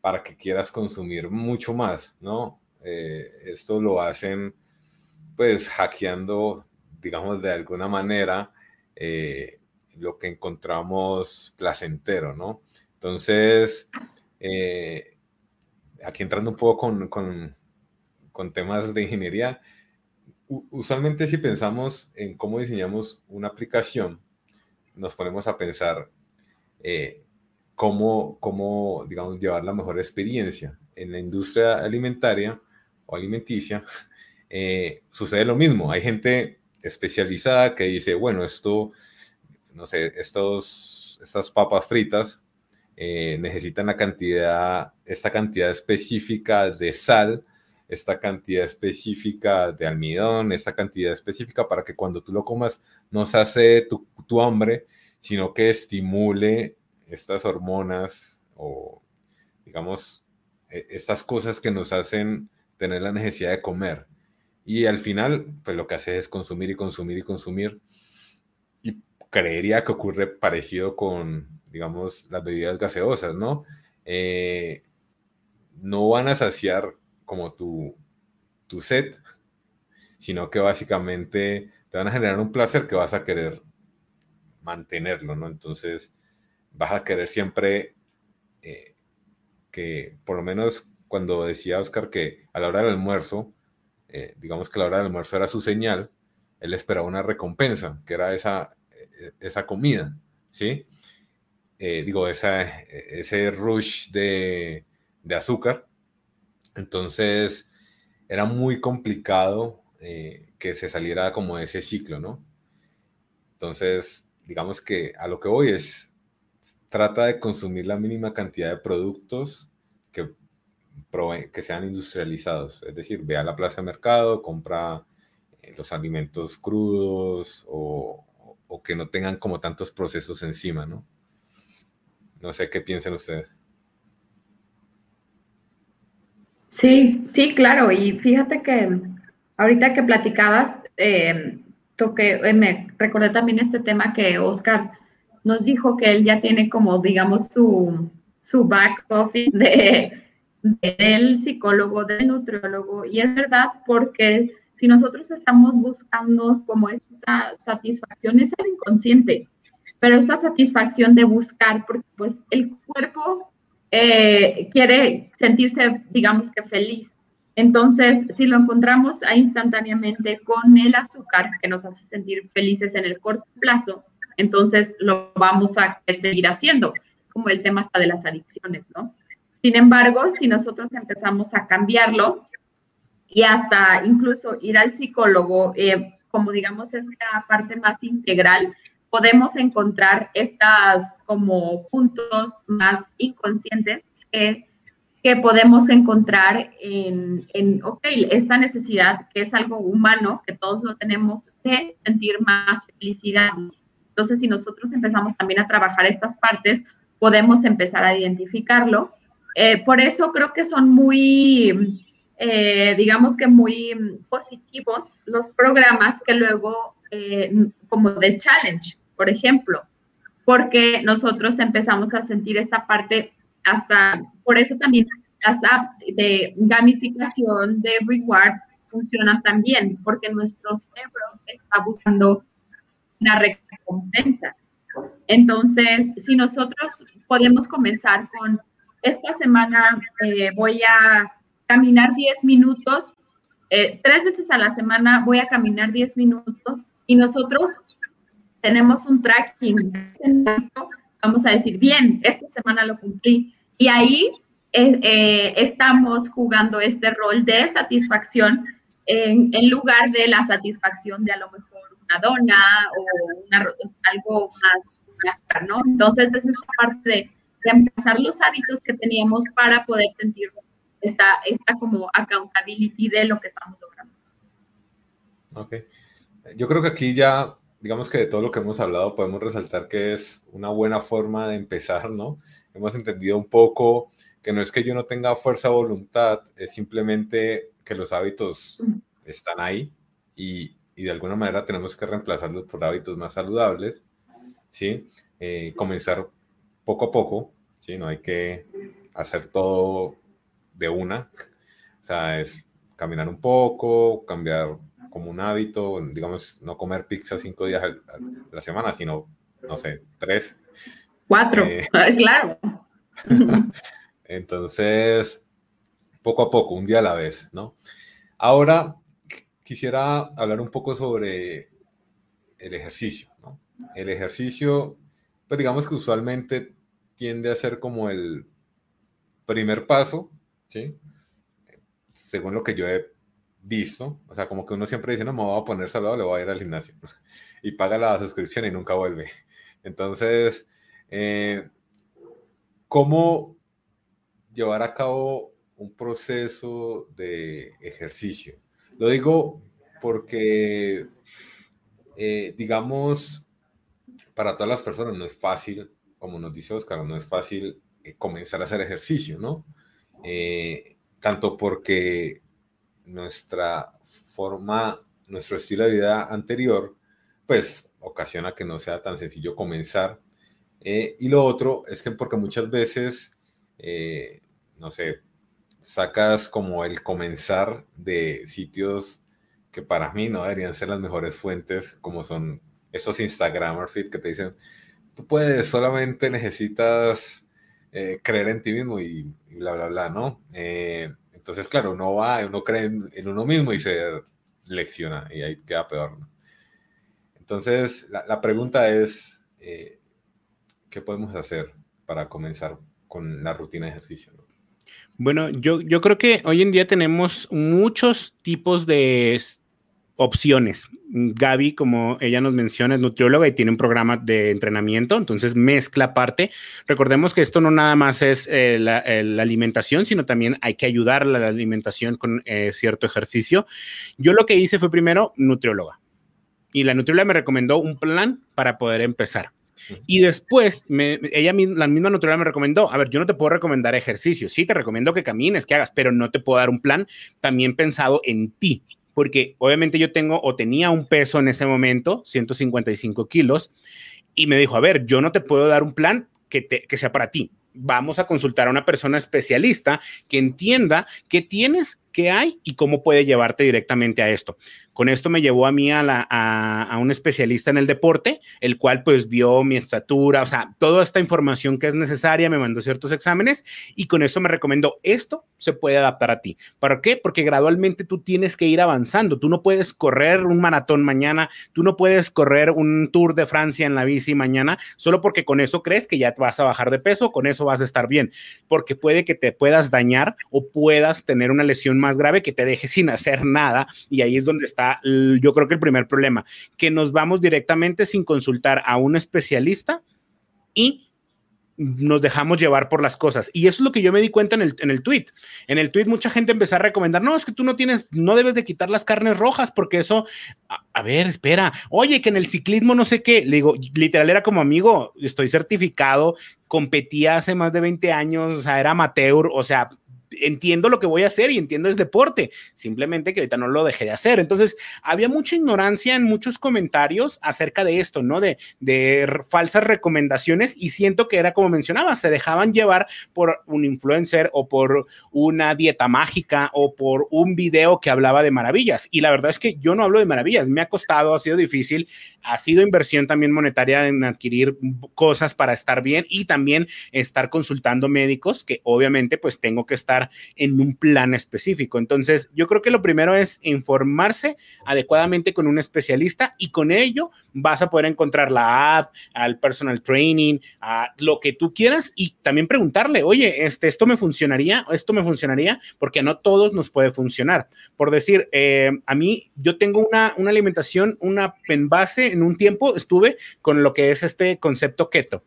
para que quieras consumir mucho más, ¿no? Eh, esto lo hacen pues hackeando, digamos, de alguna manera eh, lo que encontramos placentero, ¿no? Entonces, eh, aquí entrando un poco con, con, temas de ingeniería, usualmente si pensamos en cómo diseñamos una aplicación, nos ponemos a pensar eh, cómo, cómo, digamos, llevar la mejor experiencia. En la industria alimentaria o alimenticia eh, sucede lo mismo. Hay gente especializada que dice, bueno, esto, no sé, estos, estas papas fritas eh, necesitan la cantidad, esta cantidad específica de sal, esta cantidad específica de almidón, esta cantidad específica para que cuando tú lo comas no se hace tu, tu hambre, sino que estimule estas hormonas o, digamos, e, estas cosas que nos hacen tener la necesidad de comer. Y al final, pues lo que hace es consumir y consumir y consumir. Y creería que ocurre parecido con, digamos, las bebidas gaseosas, ¿no? Eh, no van a saciar como tu, tu sed, sino que básicamente te van a generar un placer que vas a querer mantenerlo, ¿no? Entonces, vas a querer siempre eh, que, por lo menos cuando decía Oscar que a la hora del almuerzo, eh, digamos que la hora del almuerzo era su señal, él esperaba una recompensa, que era esa, esa comida, ¿sí? Digo, esa, ese rush de, de, azúcar. Entonces, era muy complicado que se saliera como ese ciclo, ¿no? Entonces, digamos que a lo que voy es, trata de consumir la mínima cantidad de productos que, que sean industrializados. Es decir, ve a la plaza de mercado, compra eh, los alimentos crudos o, o, que no tengan como tantos procesos encima, ¿no? No sé qué piensan ustedes. Sí, sí, claro. Y fíjate que ahorita que platicabas, eh, toqué, eh, me recordé también este tema que Oscar nos dijo que él ya tiene como, digamos, su, su back office de, del psicólogo, del nutriólogo, y es verdad porque si nosotros estamos buscando como esta satisfacción, es el inconsciente, pero esta satisfacción de buscar, porque pues el cuerpo eh, quiere sentirse, digamos que feliz. Entonces, si lo encontramos instantáneamente con el azúcar, que nos hace sentir felices en el corto plazo, entonces lo vamos a seguir haciendo, como el tema hasta de las adicciones, ¿no? Sin embargo, si nosotros empezamos a cambiarlo y hasta incluso ir al psicólogo, eh, como digamos esta parte más integral, podemos encontrar estas como puntos más inconscientes que, que podemos encontrar en, en, ok, esta necesidad que es algo humano, que todos lo tenemos, de sentir más felicidad, entonces, si nosotros empezamos también a trabajar estas partes, podemos empezar a identificarlo. Eh, por eso creo que son muy, eh, digamos que muy positivos los programas que luego, eh, como de challenge, por ejemplo, porque nosotros empezamos a sentir esta parte hasta, por eso también las apps de gamificación, de rewards, funcionan también, porque nuestro cerebro está buscando una recompensa. Entonces, si nosotros podemos comenzar con, esta semana eh, voy a caminar 10 minutos, eh, tres veces a la semana voy a caminar 10 minutos y nosotros tenemos un tracking, vamos a decir, bien, esta semana lo cumplí. Y ahí eh, estamos jugando este rol de satisfacción en, en, lugar de la satisfacción de a lo mejor una dona o algo más, más, ¿no? Entonces, esa es parte de reemplazar los hábitos que teníamos para poder sentir esta, esta como accountability de lo que estamos logrando. Ok. Yo creo que aquí ya, digamos que de todo lo que hemos hablado, podemos resaltar que es una buena forma de empezar, ¿no? Hemos entendido un poco que no es que yo no tenga fuerza o voluntad, es simplemente que los hábitos están ahí y y de alguna manera tenemos que reemplazarlos por hábitos más saludables, ¿sí? Eh, comenzar poco a poco, ¿sí? No hay que hacer todo de una, o sea, es caminar un poco, cambiar como un hábito, digamos, no comer pizza cinco días a la semana, sino, no sé, tres. Cuatro, eh, claro. Entonces, poco a poco, un día a la vez, ¿no? Ahora quisiera hablar un poco sobre el ejercicio, ¿no? El ejercicio, pues digamos que usualmente tiende a ser como el primer paso, ¿sí? Según lo que yo he visto, o sea, como que uno siempre dice, no, me voy a poner saludable, voy a ir al gimnasio, y paga la suscripción y nunca vuelve. Entonces, eh, ¿cómo llevar a cabo un proceso de ejercicio? Lo digo porque, eh, digamos, para todas las personas no es fácil, como nos dice Oscar, no es fácil eh, comenzar a hacer ejercicio, ¿no? tanto porque nuestra forma, nuestro estilo de vida anterior, pues ocasiona que no sea tan sencillo comenzar. Eh, y lo otro es que porque muchas veces, eh, no sé, sacas como el comenzar de sitios que para mí no deberían ser las mejores fuentes, como son esos Instagramer feed que te dicen, tú puedes, solamente necesitas eh, creer en ti mismo y, bla, bla, bla, ¿no? Entonces, claro, uno va, uno cree en, uno mismo y se lecciona y ahí queda peor. Entonces, la, pregunta es, eh, ¿qué podemos hacer para comenzar con la rutina de ejercicio? Bueno, yo, yo creo que hoy en día tenemos muchos tipos de opciones. Gaby, como ella nos menciona, es nutrióloga y tiene un programa de entrenamiento, entonces mezcla parte. Recordemos que esto no nada más es eh, la, alimentación, sino también hay que ayudar a la alimentación con eh, cierto ejercicio. Yo lo que hice fue primero nutrióloga y la nutrióloga me recomendó un plan para poder empezar. Y después, ella, la misma nutrióloga me recomendó, a ver, yo no te puedo recomendar ejercicio, sí te recomiendo que camines, que hagas, pero no te puedo dar un plan también pensado en ti porque obviamente yo tengo o tenía un peso en ese momento, 155 kilos, y me dijo, a ver, yo no te puedo dar un plan que, que sea para ti. Vamos a consultar a una persona especialista que entienda qué tienes, qué hay y cómo puede llevarte directamente a esto. Con esto me llevó a mí a, la, a, un especialista en el deporte, el cual pues vio mi estatura, o sea, toda esta información que es necesaria, me mandó ciertos exámenes y con eso me recomendó, esto se puede adaptar a ti. ¿Para qué? Porque gradualmente tú tienes que ir avanzando, tú no puedes correr un maratón mañana, tú no puedes correr un tour de Francia en la bici mañana, solo porque con eso crees que ya vas a bajar de peso, con eso vas a estar bien, porque puede que te puedas dañar o puedas tener una lesión más grave que te deje sin hacer nada y ahí es donde está yo creo que el primer problema, que nos vamos directamente sin consultar a un especialista y nos dejamos llevar por las cosas. Y eso es lo que yo me di cuenta en el, en el tweet. En el tweet mucha gente empezó a recomendar, no, es que tú no tienes, no debes de quitar las carnes rojas porque eso, a, a, ver, espera, oye, que en el ciclismo no sé qué, le digo, literal era como amigo, estoy certificado, competía hace más de 20 años, o sea, era amateur, o sea, entiendo lo que voy a hacer y entiendo el deporte, simplemente que ahorita no lo dejé de hacer. Entonces, había mucha ignorancia en muchos comentarios acerca de esto, ¿no? De, de falsas recomendaciones y siento que era como mencionaba, se dejaban llevar por un influencer o por una dieta mágica o por un video que hablaba de maravillas. Y la verdad es que yo no hablo de maravillas, me ha costado, ha sido difícil, ha sido inversión también monetaria en adquirir cosas para estar bien y también estar consultando médicos que obviamente pues tengo que estar en un plan específico. Entonces, yo creo que lo primero es informarse adecuadamente con un especialista y con ello vas a poder encontrar la app, al personal training, a lo que tú quieras y también preguntarle, oye, este, esto me funcionaría, esto me funcionaría, porque no todos nos puede funcionar. Por decir, eh, a mí, yo tengo una, una alimentación, una en base, en un tiempo estuve con lo que es este concepto keto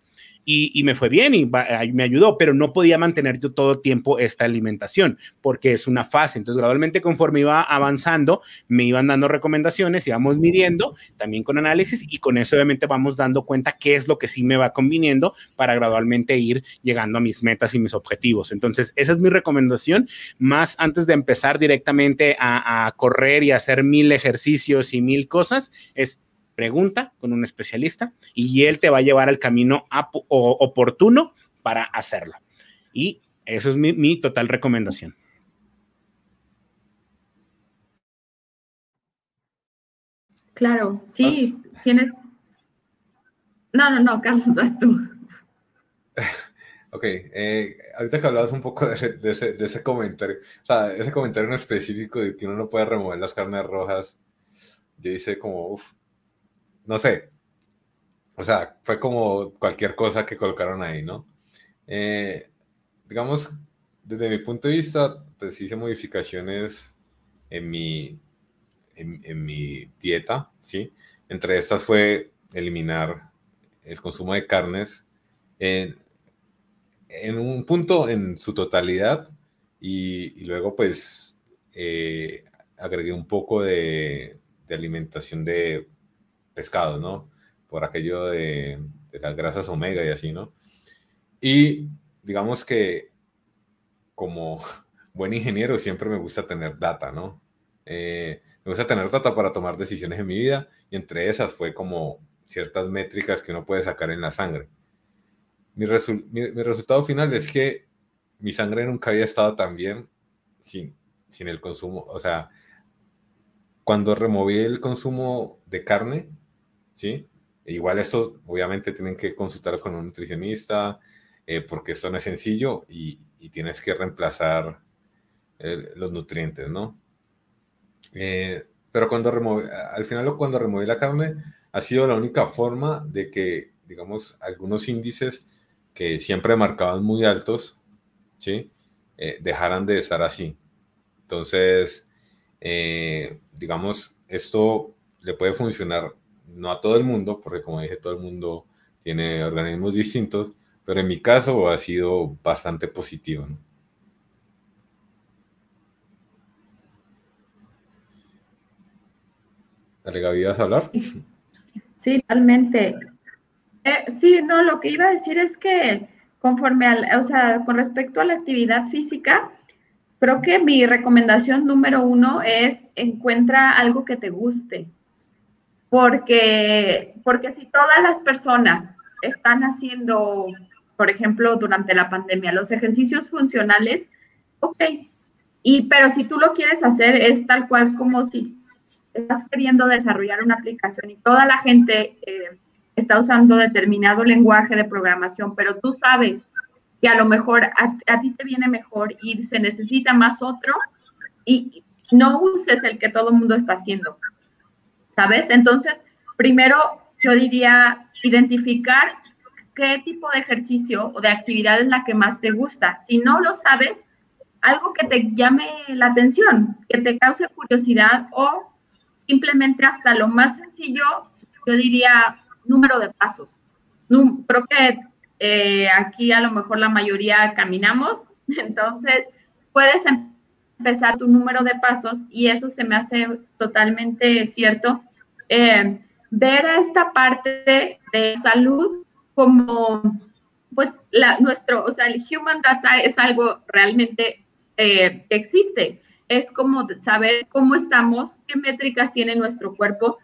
y, me fue bien y me ayudó, pero no podía mantener yo todo el tiempo esta alimentación porque es una fase. Entonces, gradualmente, conforme iba avanzando, me iban dando recomendaciones, íbamos midiendo también con análisis y con eso, obviamente, vamos dando cuenta qué es lo que sí me va conviniendo para gradualmente ir llegando a mis metas y mis objetivos. Entonces, esa es mi recomendación. Más antes de empezar directamente a, a correr y hacer mil ejercicios y mil cosas, es pregunta con un especialista y él te va a llevar al camino oportuno para hacerlo. Y eso es mi, total recomendación. Claro, sí, tienes... No, no, no, Carlos, vas tú. ok, eh, ahorita que hablabas un poco de ese, de, ese, comentario, o sea, ese comentario en específico de que uno no puede remover las carnes rojas, yo hice como, uff, no sé, o sea, fue como cualquier cosa que colocaron ahí, ¿no? Eh, digamos, desde mi punto de vista, pues hice modificaciones en mi, en, mi dieta, ¿sí? Entre estas fue eliminar el consumo de carnes en, un punto en su totalidad y, luego pues eh, agregué un poco de, alimentación de pescado, ¿no? Por aquello de, de las grasas omega y así, ¿no? Y digamos que como buen ingeniero siempre me gusta tener data, ¿no? Eh, me gusta tener data para tomar decisiones en mi vida y entre esas fue como ciertas métricas que uno puede sacar en la sangre. Mi, resultado final es que mi sangre nunca había estado tan bien sin, sin el consumo. O sea, cuando removí el consumo de carne, ¿sí? Igual eso obviamente tienen que consultar con un nutricionista eh, porque eso no es sencillo y, tienes que reemplazar los nutrientes, ¿no? Eh, pero cuando removí, al final cuando removí la carne, ha sido la única forma de que, digamos, algunos índices que siempre marcaban muy altos, ¿sí? Eh, dejaran de estar así. Entonces, digamos, esto le puede funcionar no a todo el mundo, porque como dije, todo el mundo tiene organismos distintos, pero en mi caso ha sido bastante positivo. ¿no? Dale, a hablar? Sí, realmente. Eh, sí, no, lo que iba a decir es que conforme al, o sea, con respecto a la actividad física, creo que mi recomendación número uno es encuentra algo que te guste. Porque, porque si todas las personas están haciendo por ejemplo, durante la pandemia, los ejercicios funcionales, ok, y, pero si tú lo quieres hacer es tal cual como si estás queriendo desarrollar una aplicación y toda la gente eh, está usando determinado lenguaje de programación, pero tú sabes que a lo mejor a, a, ti te viene mejor y se necesita más otro y no uses el que todo el mundo está haciendo, ¿sabes? Entonces, primero yo diría identificar qué tipo de ejercicio o de actividad es la que más te gusta. Si no lo sabes, algo que te llame la atención, que te cause curiosidad o simplemente hasta lo más sencillo, yo diría número de pasos. Creo que eh, aquí a lo mejor la mayoría caminamos, entonces puedes empezar tu número de pasos y eso se me hace totalmente cierto. Eh, ver esta parte de salud como, pues, la, nuestro, o sea, el human data es algo realmente eh, que existe. Es como saber cómo estamos, qué métricas tiene nuestro cuerpo.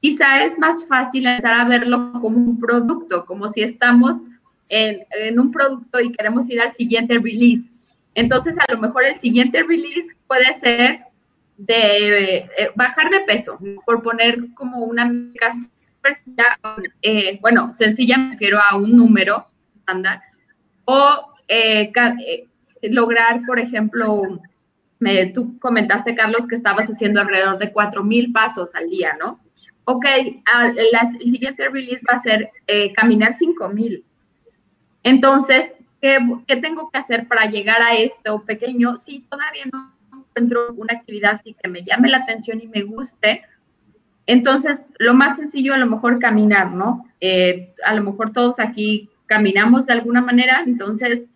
Quizá es más fácil empezar a verlo como un producto, como si estamos en, en un producto y queremos ir al siguiente release. Entonces, a lo mejor el siguiente release puede ser de eh, bajar de peso, por poner como una eh, bueno, sencilla me refiero a un número estándar, o eh, lograr, por ejemplo, tú comentaste, Carlos, que estabas haciendo alrededor de 4.000 pasos al día, ¿no? Ok, el siguiente release va a ser caminar 5.000. Entonces, ¿qué, ¿qué, tengo que hacer para llegar a esto pequeño? Si todavía no encuentro una actividad que me llame la atención y me guste, entonces, lo más sencillo a lo mejor caminar, ¿no? Eh, a lo mejor todos aquí caminamos de alguna manera, entonces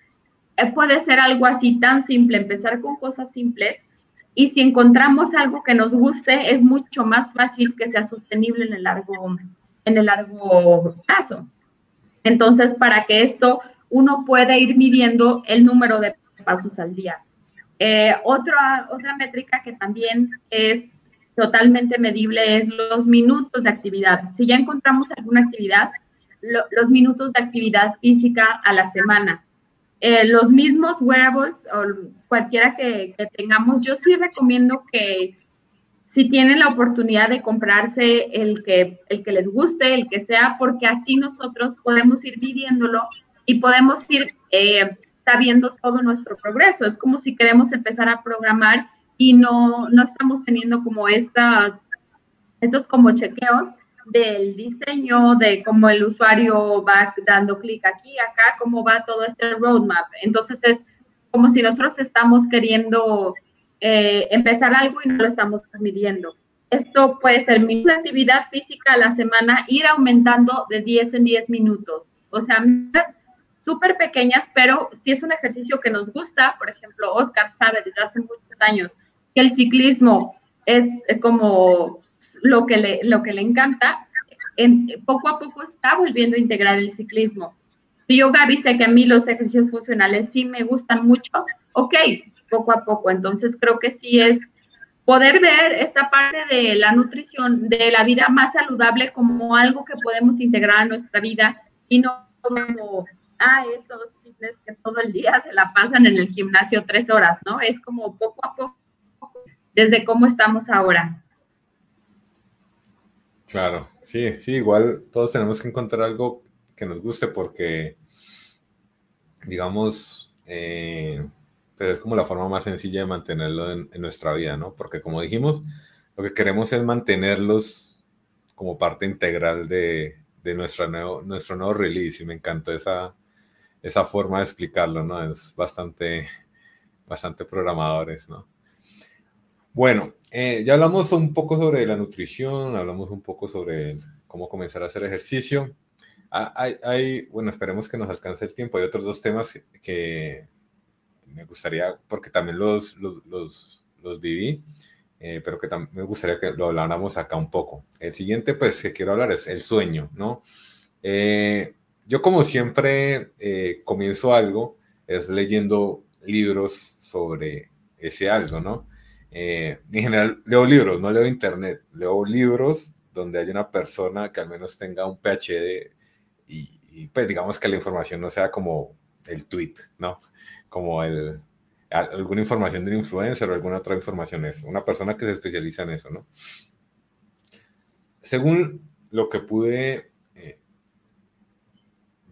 eh, puede ser algo así tan simple, empezar con cosas simples y si encontramos algo que nos guste, es mucho más fácil que sea sostenible en el largo, en el largo plazo. Entonces, para que esto uno pueda ir midiendo el número de pasos al día. Eh, otra, otra métrica que también es totalmente medible es los minutos de actividad. Si ya encontramos alguna actividad, los minutos de actividad física a la semana. Eh, los mismos wearables o cualquiera que, tengamos, yo sí recomiendo que si tienen la oportunidad de comprarse el que, el que les guste, el que sea, porque así nosotros podemos ir viviéndolo y podemos ir eh, sabiendo todo nuestro progreso. Es como si queremos empezar a programar y no, no estamos teniendo como estas, estos como chequeos del diseño, de cómo el usuario va dando clic aquí, acá, cómo va todo este roadmap. Entonces es como si nosotros estamos queriendo eh, empezar algo y no lo estamos midiendo. Esto puede ser mi actividad física a la semana, ir aumentando de 10 en 10 minutos. O sea, súper pequeñas, pero si es un ejercicio que nos gusta, por ejemplo, Oscar sabe desde hace muchos años que el ciclismo es eh, como lo que le, lo que le encanta, en, poco a poco está volviendo a integrar el ciclismo. Si yo, Gaby, sé que a mí los ejercicios funcionales sí me gustan mucho, ok, poco a poco. Entonces creo que sí es poder ver esta parte de la nutrición, de la vida más saludable como algo que podemos integrar a nuestra vida y no como ah, esos fitness que todo el día se la pasan en el gimnasio tres horas, ¿no? Es como poco a poco, desde cómo estamos ahora. Claro, sí, sí, igual todos tenemos que encontrar algo que nos guste porque, digamos, eh, pues es como la forma más sencilla de mantenerlo en, nuestra vida, ¿no? Porque como dijimos, lo que queremos es mantenerlos como parte integral de, de nuestro, nuevo, nuestro nuevo release y me encantó esa, esa forma de explicarlo, ¿no? Es bastante, bastante programadores, ¿no? Bueno, eh, ya hablamos un poco sobre la nutrición, hablamos un poco sobre cómo comenzar a hacer ejercicio. Ah, hay, hay, bueno, esperemos que nos alcance el tiempo. Hay otros dos temas que me gustaría, porque también los, los, los, viví, eh, pero que me gustaría que lo habláramos acá un poco. El siguiente, pues, que quiero hablar es el sueño, ¿no? Eh, yo como siempre eh, comienzo algo, es leyendo libros sobre ese algo, ¿no? Eh, en general leo libros, no leo internet, leo libros donde hay una persona que al menos tenga un PhD y, pues digamos que la información no sea como el tweet, ¿no? Como el, alguna información de influencer o alguna otra información, es una persona que se especializa en eso, ¿no? Según lo que pude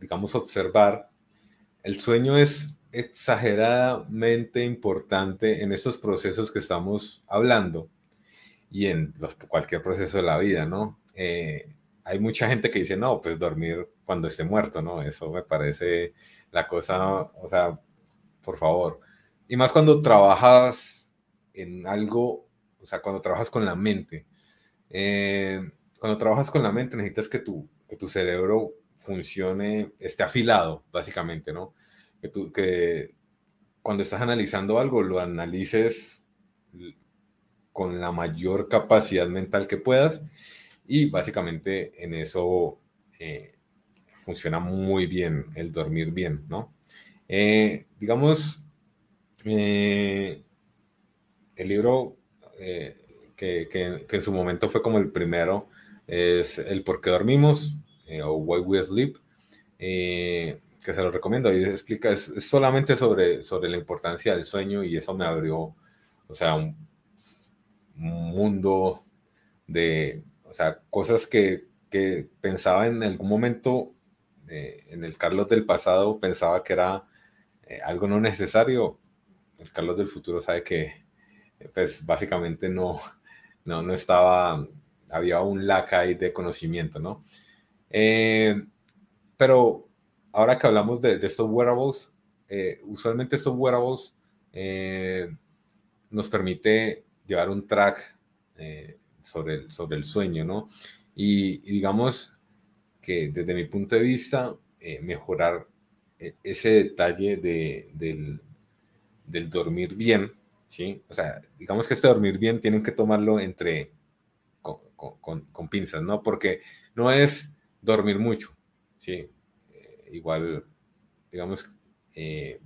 digamos, observar, el sueño es exageradamente importante en estos procesos que estamos hablando y en los, cualquier proceso de la vida, ¿no? Eh, hay mucha gente que dice, no, pues dormir cuando esté muerto, ¿no? Eso me parece la cosa, o sea, por favor. Y más cuando trabajas en algo, o sea, cuando trabajas con la mente. Eh, cuando trabajas con la mente necesitas que tu, que tu cerebro funcione, esté afilado, básicamente, ¿no? Que, cuando estás analizando algo, lo analices con la mayor capacidad mental que puedas y básicamente en eso eh, funciona muy bien el dormir bien, ¿no? Eh, digamos, eh, el libro que, que, en su momento fue como el primero es El por qué dormimos, eh, o Why We Sleep, eh, que se lo recomiendo. y explica, es, solamente sobre, sobre la importancia del sueño y eso me abrió, o sea, un, mundo de, o sea, cosas que, que pensaba en algún momento, eh, en el Carlos del pasado, pensaba que era algo no necesario. El Carlos del futuro sabe que, pues, básicamente no, no, no estaba, había un laca ahí de conocimiento, ¿no? Eh, pero ahora que hablamos de, estos wearables, eh, usualmente estos wearables eh, nos permite llevar un track sobre, el, sobre el sueño, ¿no? Y, digamos que desde mi punto de vista, mejorar ese detalle de, del, dormir bien, ¿sí? O sea, digamos que este dormir bien tienen que tomarlo entre, con pinzas, ¿no? Porque no es dormir mucho, ¿sí? Eh, igual, digamos, eh,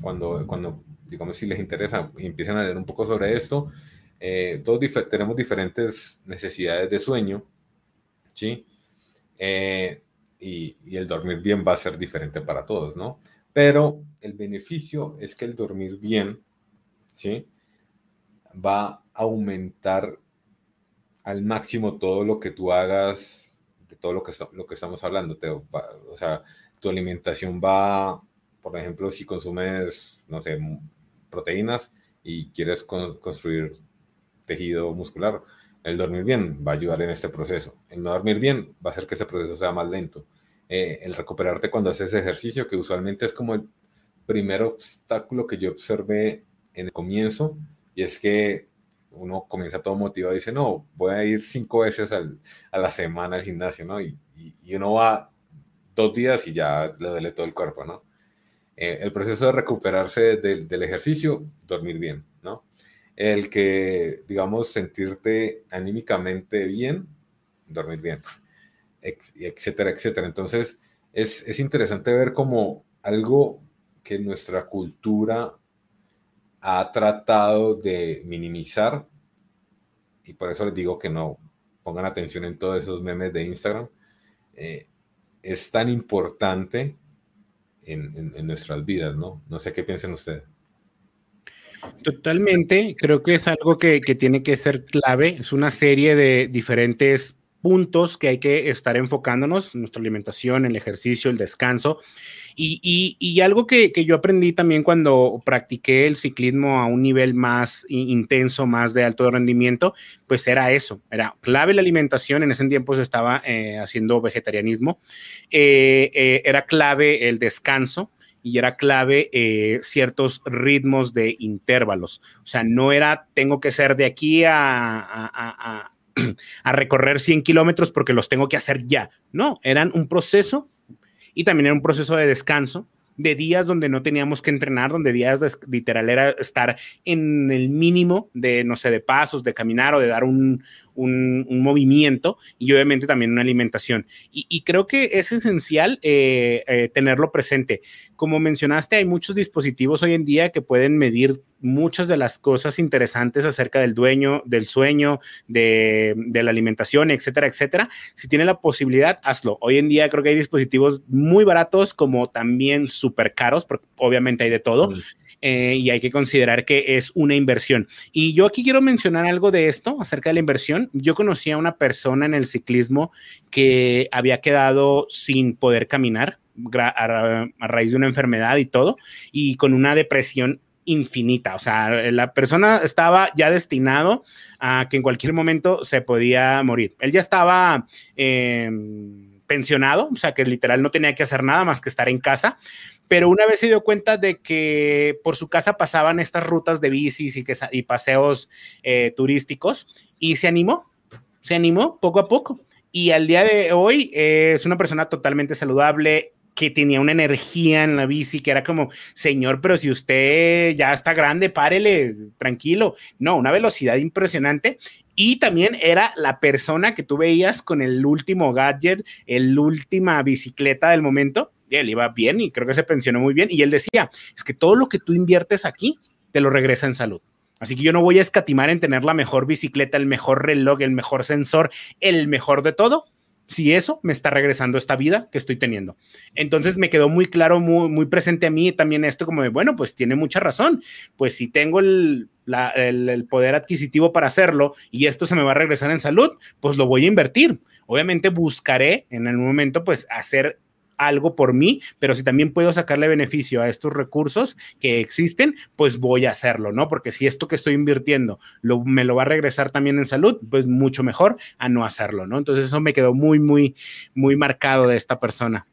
cuando, cuando, digamos, si les interesa y empiezan a leer un poco sobre esto, eh, todos tenemos diferentes necesidades de sueño, ¿sí? Y, y, el dormir bien va a ser diferente para todos, ¿no? Pero el beneficio es que el dormir bien, ¿sí? Va a aumentar al máximo todo lo que tú hagas, todo lo que, lo que estamos hablando. Te, o sea, tu alimentación va, por ejemplo, si consumes, no sé, proteínas y quieres construir tejido muscular, el dormir bien va a ayudar en este proceso. El no dormir bien va a hacer que ese proceso sea más lento. Eh, el recuperarte cuando haces ejercicio, que usualmente es como el primer obstáculo que yo observé en el comienzo, y es que uno comienza todo motivado y dice, no, voy a ir cinco veces a la semana al gimnasio, ¿no? Y, uno va dos días y ya le duele todo el cuerpo, ¿no? Eh, el proceso de recuperarse del ejercicio, dormir bien, ¿no? El que, digamos, sentirte anímicamente bien, dormir bien, etcétera, etcétera. Entonces, es, es interesante ver como algo que nuestra cultura ha tratado de minimizar, y por eso les digo que no pongan atención en todos esos memes de Instagram, eh, es tan importante en, nuestras vidas, ¿no? No sé qué piensen ustedes. Totalmente, creo que es algo que, que, tiene que ser clave, es una serie de diferentes puntos que hay que estar enfocándonos, nuestra alimentación, el ejercicio, el descanso. Y, algo que, yo aprendí también cuando practiqué el ciclismo a un nivel más intenso, más de alto rendimiento, pues era eso, era clave la alimentación, en ese tiempo se estaba eh, haciendo vegetarianismo, eh, eh, era clave el descanso, y era clave ciertos ritmos de intervalos. O sea, no era tengo que ser de aquí a, a recorrer 100 kilómetros porque los tengo que hacer ya. No, eran un proceso y también era un proceso de descanso, de días donde no teníamos que entrenar, donde días literal era estar en el mínimo de, no sé, de pasos, de caminar o de dar un, un, movimiento y obviamente también una alimentación. Y, creo que es esencial eh, eh, tenerlo presente. Como mencionaste, hay muchos dispositivos hoy en día que pueden medir muchas de las cosas interesantes acerca del dueño, del sueño, de, la alimentación, etcétera, etcétera. Si tiene la posibilidad, hazlo. Hoy en día creo que hay dispositivos muy baratos como también súper caros, porque obviamente hay de todo. Eh, y hay que considerar que es una inversión. Y yo aquí quiero mencionar algo de esto acerca de la inversión. Yo conocí a una persona en el ciclismo que había quedado sin poder caminar a, raíz de una enfermedad y todo, y con una depresión infinita. O sea, la persona estaba ya destinado a que en cualquier momento se podía morir. Él ya estaba em, pensionado, o sea, que literal no tenía que hacer nada más que estar en casa, pero una vez se dio cuenta de que por su casa pasaban estas rutas de bicis y, que, y paseos eh, turísticos y se animó, se animó poco a poco. Y al día de hoy eh, es una persona totalmente saludable, que tenía una energía en la bici, que era como, señor, pero si usted ya está grande, párele, tranquilo. No, una velocidad impresionante. Y también era la persona que tú veías con el último gadget, el última bicicleta del momento, y él iba bien y creo que se pensionó muy bien. Y él decía, es que todo lo que tú inviertes aquí te lo regresa en salud. Así que yo no voy a escatimar en tener la mejor bicicleta, el mejor reloj, el mejor sensor, el mejor de todo, si eso me está regresando esta vida que estoy teniendo. Entonces me quedó muy claro, muy, muy presente a mí también esto como de, bueno, pues tiene mucha razón. Pues si tengo el, el poder adquisitivo para hacerlo y esto se me va a regresar en salud, pues lo voy a invertir. Obviamente buscaré en el momento pues hacer algo por mí, pero si también puedo sacarle beneficio a estos recursos que existen, pues voy a hacerlo, ¿no? Porque si esto que estoy invirtiendo lo, me lo va a regresar también en salud, pues mucho mejor a no hacerlo, ¿no? Entonces eso me quedó muy, muy, muy marcado de esta persona.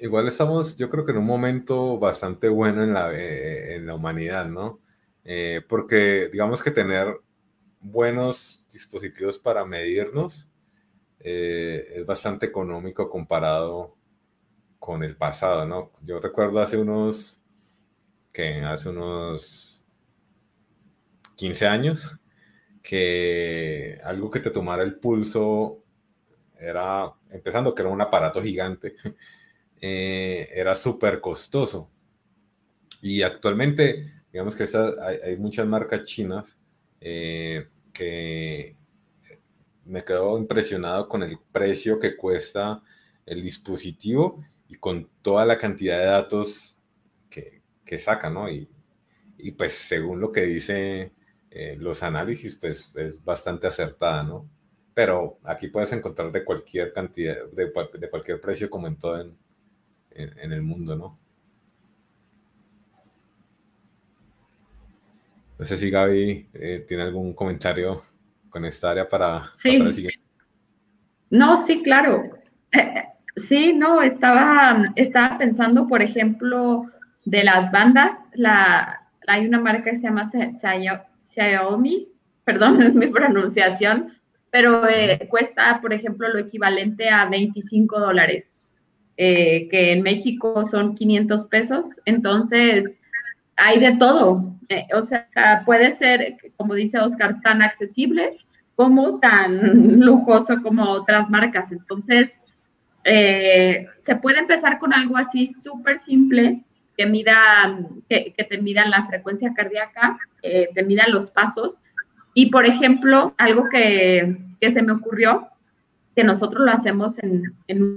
Igual estamos, yo creo que en un momento bastante bueno en la, eh, en la humanidad, ¿no? Eh, porque digamos que tener buenos dispositivos para medirnos, eh, es bastante económico comparado con el pasado, ¿no? Yo recuerdo hace unos, que hace unos 15 años, que algo que te tomara el pulso era, empezando que era un aparato gigante, eh, era súper costoso. Y actualmente, digamos que hay, muchas marcas chinas eh, que me quedo impresionado con el precio que cuesta el dispositivo y con toda la cantidad de datos que, saca, ¿no? Y, pues según lo que dice eh, los análisis, pues es bastante acertada, ¿no? Pero aquí puedes encontrar de cualquier cantidad, de, cualquier precio, como en todo en, el mundo, ¿no? No sé si Gaby eh, tiene algún comentario con esta área para sí. No, sí, claro. Eh, sí, no, estaba, estaba pensando, por ejemplo, de las bandas, la, hay una marca que se llama Xiaomi, perdón, es mi pronunciación, pero eh, cuesta, por ejemplo, lo equivalente a 25 dólares, eh, que en México son 500 pesos. Entonces, hay de todo. Eh, o sea, puede ser, como dice Oscar, tan accesible como tan lujoso como otras marcas. Entonces, se puede empezar con algo así súper simple que mida, que, te midan la frecuencia cardíaca, eh, te midan los pasos. Y, por ejemplo, algo que, se me ocurrió, que nosotros lo hacemos en,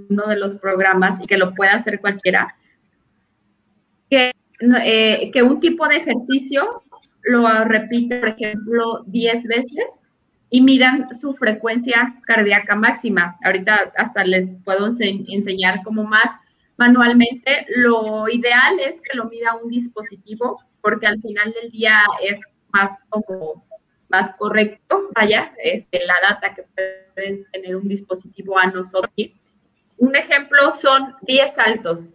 uno de los programas y que lo puede hacer cualquiera, que, eh, que un tipo de ejercicio lo repite, por ejemplo, 10 veces y midan su frecuencia cardíaca máxima. Ahorita hasta les puedo enseñar como más manualmente. Lo ideal es que lo mida un dispositivo, porque al final del día es más como más correcto, vaya, es este, la data que puedes tener un dispositivo a nosotros. Un ejemplo son 10 saltos.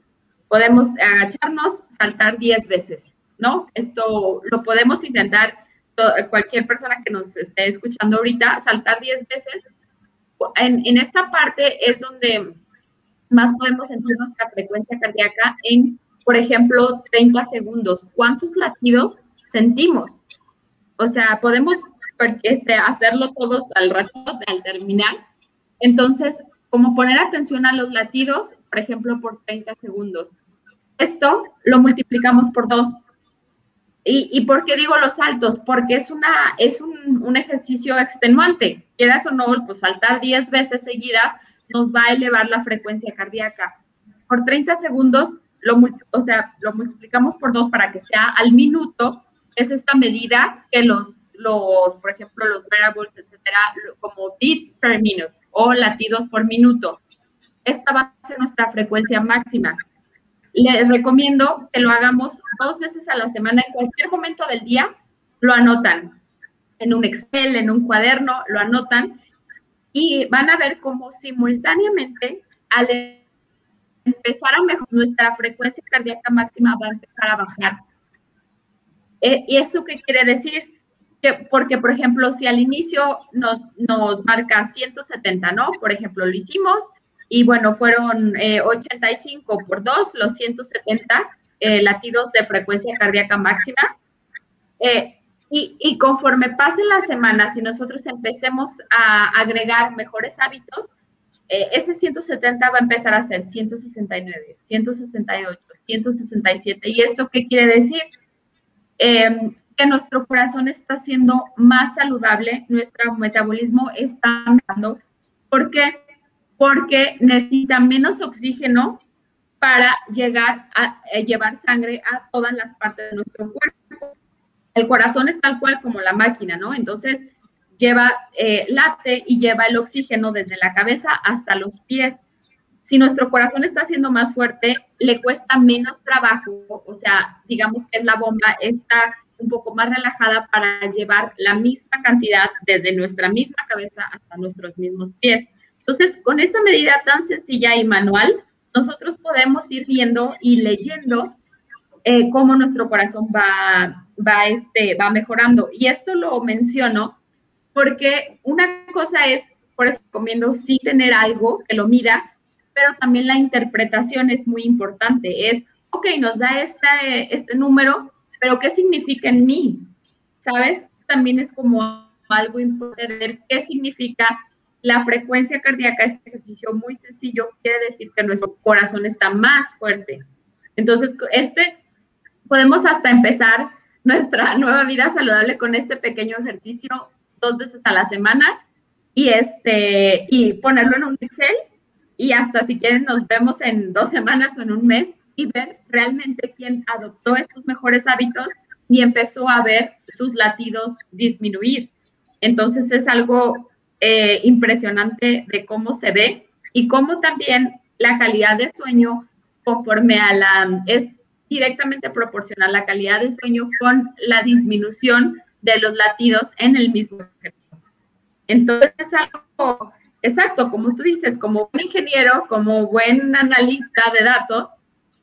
Podemos agacharnos, saltar 10 veces, ¿no? Esto lo podemos intentar cualquier persona que nos esté escuchando ahorita, saltar 10 veces. En, en esta parte es donde más podemos sentir nuestra frecuencia cardíaca en, por ejemplo, 30 segundos. ¿Cuántos latidos sentimos? O sea, podemos este, hacerlo todos al rato, al terminar. Entonces, como poner atención a los latidos, por ejemplo, por 30 segundos. Esto lo multiplicamos por dos. ¿Y, y por qué digo los saltos? Porque es, una, es un, un ejercicio extenuante. Quieras o no, pues saltar 10 veces seguidas nos va a elevar la frecuencia cardíaca. Por 30 segundos, lo, o sea, lo multiplicamos por dos para que sea al minuto, es esta medida que los, los por ejemplo, los variables, etcétera, como beats per minute o latidos por minuto. Esta va a ser nuestra frecuencia máxima. Les recomiendo que lo hagamos dos veces a la semana, en cualquier momento del día, lo anotan en un Excel, en un cuaderno, lo anotan y van a ver cómo simultáneamente al empezar a mejorar nuestra frecuencia cardíaca máxima va a empezar a bajar. Eh, ¿Y esto qué quiere decir? Que, porque, por ejemplo, si al inicio nos, nos marca 170, ¿no? Por ejemplo, lo hicimos y bueno, fueron 85 eh, por 2, los 170 eh, latidos de frecuencia cardíaca máxima. Y, conforme pasen las semanas y nosotros empecemos a agregar mejores hábitos, eh, ese 170 va a empezar a ser 169, 168, 167. ¿Y esto qué quiere decir? Em, que nuestro corazón está siendo más saludable, nuestro metabolismo está mejorando. ¿Por qué? Porque necesita menos oxígeno para llegar a eh, llevar sangre a todas las partes de nuestro cuerpo el corazón es tal cual como la máquina, ¿no? Entonces lleva, eh, y lleva el oxígeno desde la cabeza hasta los pies. Si nuestro corazón está siendo más fuerte, le cuesta menos trabajo, o sea, digamos que la bomba está un poco más relajada para llevar la misma cantidad desde nuestra misma cabeza hasta nuestros mismos pies. Entonces, con esta medida tan sencilla y manual, nosotros podemos ir viendo y leyendo eh, cómo nuestro corazón va, va, este, va mejorando. Y esto lo menciono porque una cosa es, por eso recomiendo sí tener algo que lo mida, pero también la interpretación es muy importante. Es, ok, nos da este, este número, pero ¿qué significa en mí? ¿Sabes? También es como algo importante qué significa la frecuencia cardíaca. Este ejercicio muy sencillo quiere decir que nuestro corazón está más fuerte. Entonces, este podemos hasta empezar nuestra nueva vida saludable con este pequeño ejercicio dos veces a la semana y este y ponerlo en un Excel y hasta si quieren nos vemos en dos semanas o en un mes y ver realmente quién adoptó estos mejores hábitos y empezó a ver sus latidos disminuir. Entonces es algo eh, impresionante de cómo se ve y cómo también la calidad de sueño conforme a la, es directamente proporcional la calidad de sueño con la disminución de los latidos en el mismo ejercicio. Entonces es algo exacto, como tú dices, como un ingeniero, como buen analista de datos,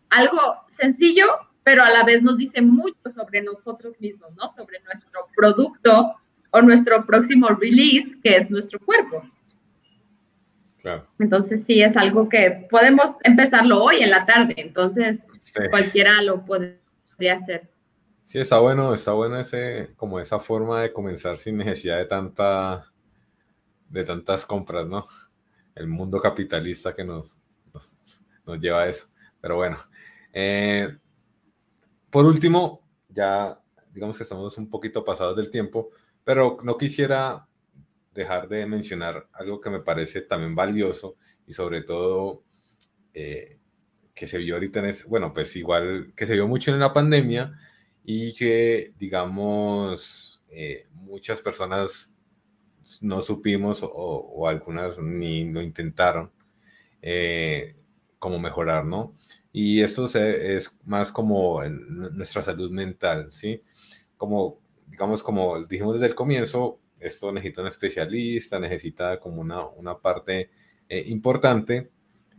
algo sencillo, pero a la vez nos dice mucho sobre nosotros mismos, ¿no? Sobre nuestro producto o nuestro próximo release, que es nuestro cuerpo. Claro. Entonces sí, es algo que podemos empezarlo hoy en la tarde, entonces cualquiera lo puede hacer. Sí, está bueno, está bueno ese, como esa forma de comenzar sin necesidad de tanta, de tantas compras, ¿no? El mundo capitalista que nos, nos lleva a eso. Pero bueno, eh, por último, ya digamos que estamos un poquito pasados del tiempo, pero no quisiera dejar de mencionar algo que me parece también valioso y sobre todo eh, que se vio ahorita en este, bueno, pues igual que se vio mucho en la pandemia y que, digamos, eh, muchas personas no supimos o, algunas ni lo intentaron como mejorar, ¿no? Y esto es más como en nuestra salud mental, ¿sí? Como, digamos, como dijimos desde el comienzo, esto necesita un especialista, necesita como una, una parte eh, importante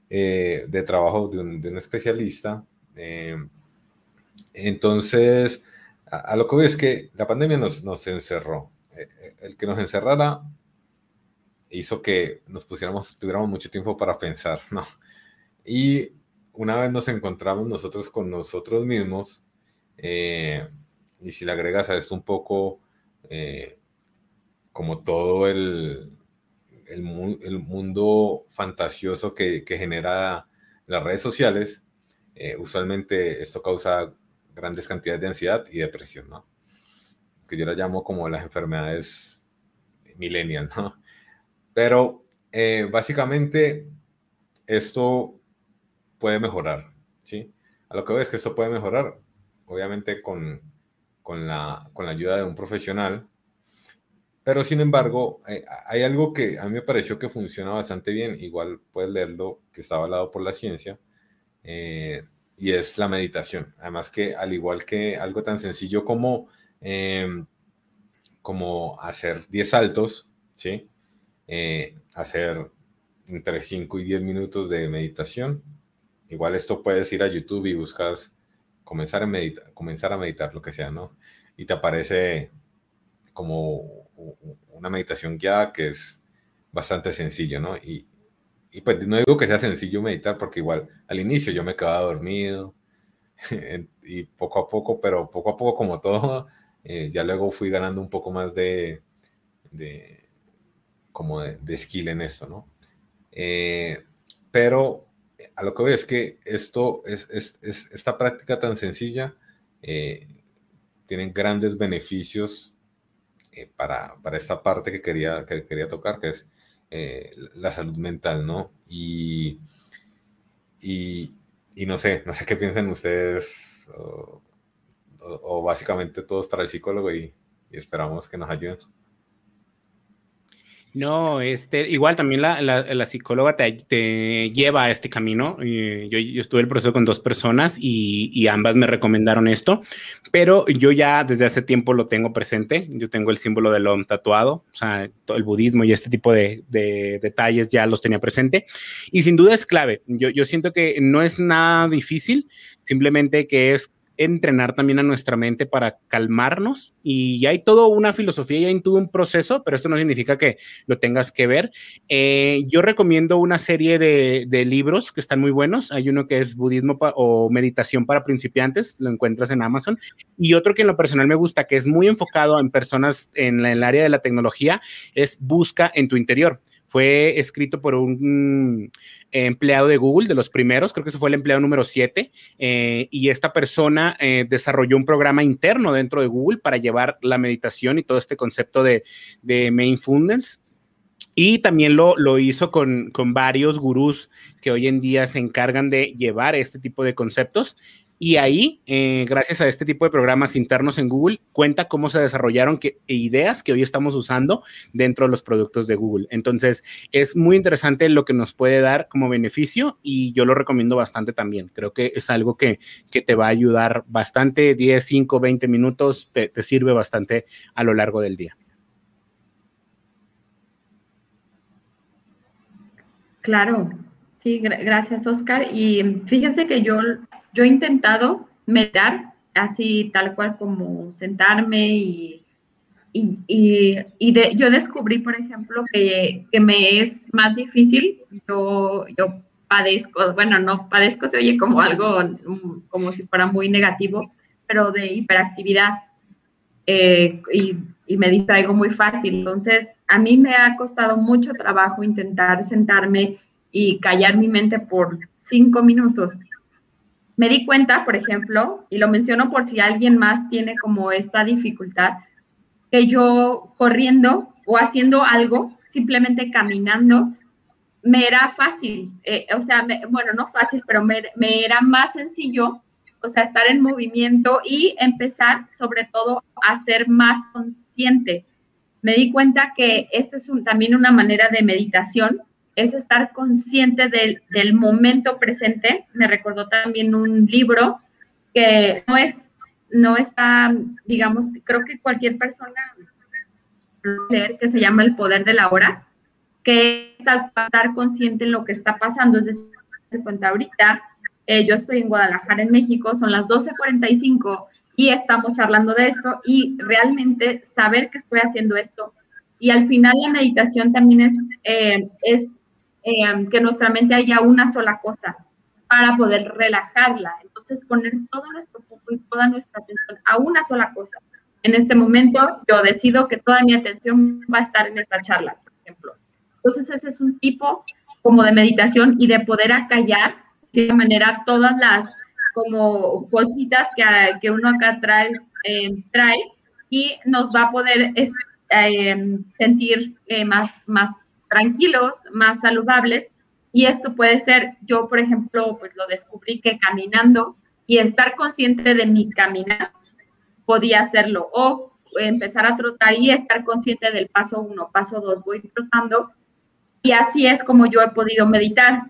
eh, de trabajo de un, de un especialista. Eh, entonces, a, lo que veo es que la pandemia nos, nos encerró. el que nos encerrara hizo que nos pusiéramos, tuviéramos mucho tiempo para pensar, ¿no? Y una vez nos encontramos nosotros con nosotros mismos, eh, y si le agregas a esto un poco eh, como todo el, el, mundo fantasioso que, genera las redes sociales, eh, usualmente esto causa grandes cantidades de ansiedad y depresión, ¿no? Que yo la llamo como las enfermedades millennial, ¿no? Pero básicamente esto puede mejorar, ¿sí? A lo que veo es que esto puede mejorar, obviamente con, con, la, con la ayuda de un profesional, pero sin embargo, eh, hay algo que a mí me pareció que funciona bastante bien, igual puedes leerlo, que está avalado por la ciencia, eh, y es la meditación. Además que al igual que algo tan sencillo como, em, como hacer 10 saltos, ¿sí? Eh, hacer entre 5 y 10 minutos de meditación, Igual esto puedes ir a YouTube y buscas comenzar a meditar, comenzar a meditar, lo que sea, ¿no? Y te aparece como una meditación guiada que es bastante sencillo, ¿no? Y, y pues no digo que sea sencillo meditar porque igual al inicio yo me quedaba dormido y poco a poco, pero poco a poco como todo, eh, ya luego fui ganando un poco más de, de como de, de, skill en esto, ¿no? Eh, pero a lo que veo es que esto, es, esta práctica tan sencilla eh, tiene grandes beneficios eh, para, esta parte que quería, que quería tocar, que es eh, la salud mental, ¿no? Y, y, no sé, no sé qué piensan ustedes, o, básicamente todos para el psicólogo y esperamos que nos ayuden. No, este, igual también la, la, psicóloga te, lleva a este camino. Yo, yo, estuve el proceso con dos personas y, y, ambas me recomendaron esto, pero yo ya desde hace tiempo lo tengo presente. Yo tengo el símbolo del OM tatuado, o sea, todo el budismo y este tipo de, de, detalles ya los tenía presente. Y sin duda es clave. Yo, yo siento que no es nada difícil, simplemente que es entrenar también a nuestra mente para calmarnos y hay toda una filosofía y hay todo un proceso, pero eso no significa que lo tengas que ver. Eh, yo recomiendo una serie de, libros que están muy buenos. Hay uno que es Budismo o Meditación para principiantes, lo encuentras en Amazon, y otro que en lo personal me gusta, que es muy enfocado en personas en el área de la tecnología, es Busca en tu interior fue escrito por un empleado de Google, de los primeros, creo que ese fue el empleado número 7, eh, y esta persona eh, desarrolló un programa interno dentro de Google para llevar la meditación y todo este concepto de, de mindfulness. Y también lo, lo hizo con, con varios gurús que hoy en día se encargan de llevar este tipo de conceptos Y ahí, eh, gracias a este tipo de programas internos en Google, cuenta cómo se desarrollaron que, ideas que hoy estamos usando dentro de los productos de Google. Entonces, es muy interesante lo que nos puede dar como beneficio y yo lo recomiendo bastante también. Creo que es algo que, te va a ayudar bastante, 10, 5, 20 minutos, te, te sirve bastante a lo largo del día. Claro, sí, gracias Oscar. Y fíjense que yo yo he intentado meditar así tal cual como sentarme y, y, yo descubrí, por ejemplo, que, me es más difícil. Yo, yo padezco, bueno, no padezco, se oye como algo, como si fuera muy negativo, pero de hiperactividad. Eh, y, y, me distraigo muy fácil. Entonces, a mí me ha costado mucho trabajo intentar sentarme y callar mi mente por cinco minutos me di cuenta, por ejemplo, y lo menciono por si alguien más tiene como esta dificultad, que yo corriendo o haciendo algo, simplemente caminando, me era fácil, eh, o sea, bueno, no fácil, pero me, era más sencillo, o sea, estar en movimiento y empezar sobre todo a ser más consciente. Me di cuenta que esta es también una manera de meditación es estar consciente del, momento presente. Me recordó también un libro que no es, no está, digamos, creo que cualquier persona leer, que se llama El Poder de la Hora, que es estar consciente en lo que está pasando. Es decir, se cuenta ahorita, eh, yo estoy en Guadalajara, en México, son las 12.45 y estamos hablando de esto y realmente saber que estoy haciendo esto. Y al final la meditación también es, eh, es Em, que nuestra mente haya una sola cosa para poder relajarla. Entonces, poner todo nuestro foco y toda nuestra atención a una sola cosa. En este momento, yo decido que toda mi atención va a estar en esta charla, por ejemplo. Entonces, ese es un tipo como de meditación y de poder acallar de manera todas las como cositas que, que uno acá trae, em, trae y nos va a poder em, sentir eh, más, más tranquilos, más saludables. Y esto puede ser, yo por ejemplo, pues lo descubrí que caminando y estar consciente de mi caminar podía hacerlo. O empezar a trotar y estar consciente del paso uno, paso dos, voy trotando. Y así es como yo he podido meditar.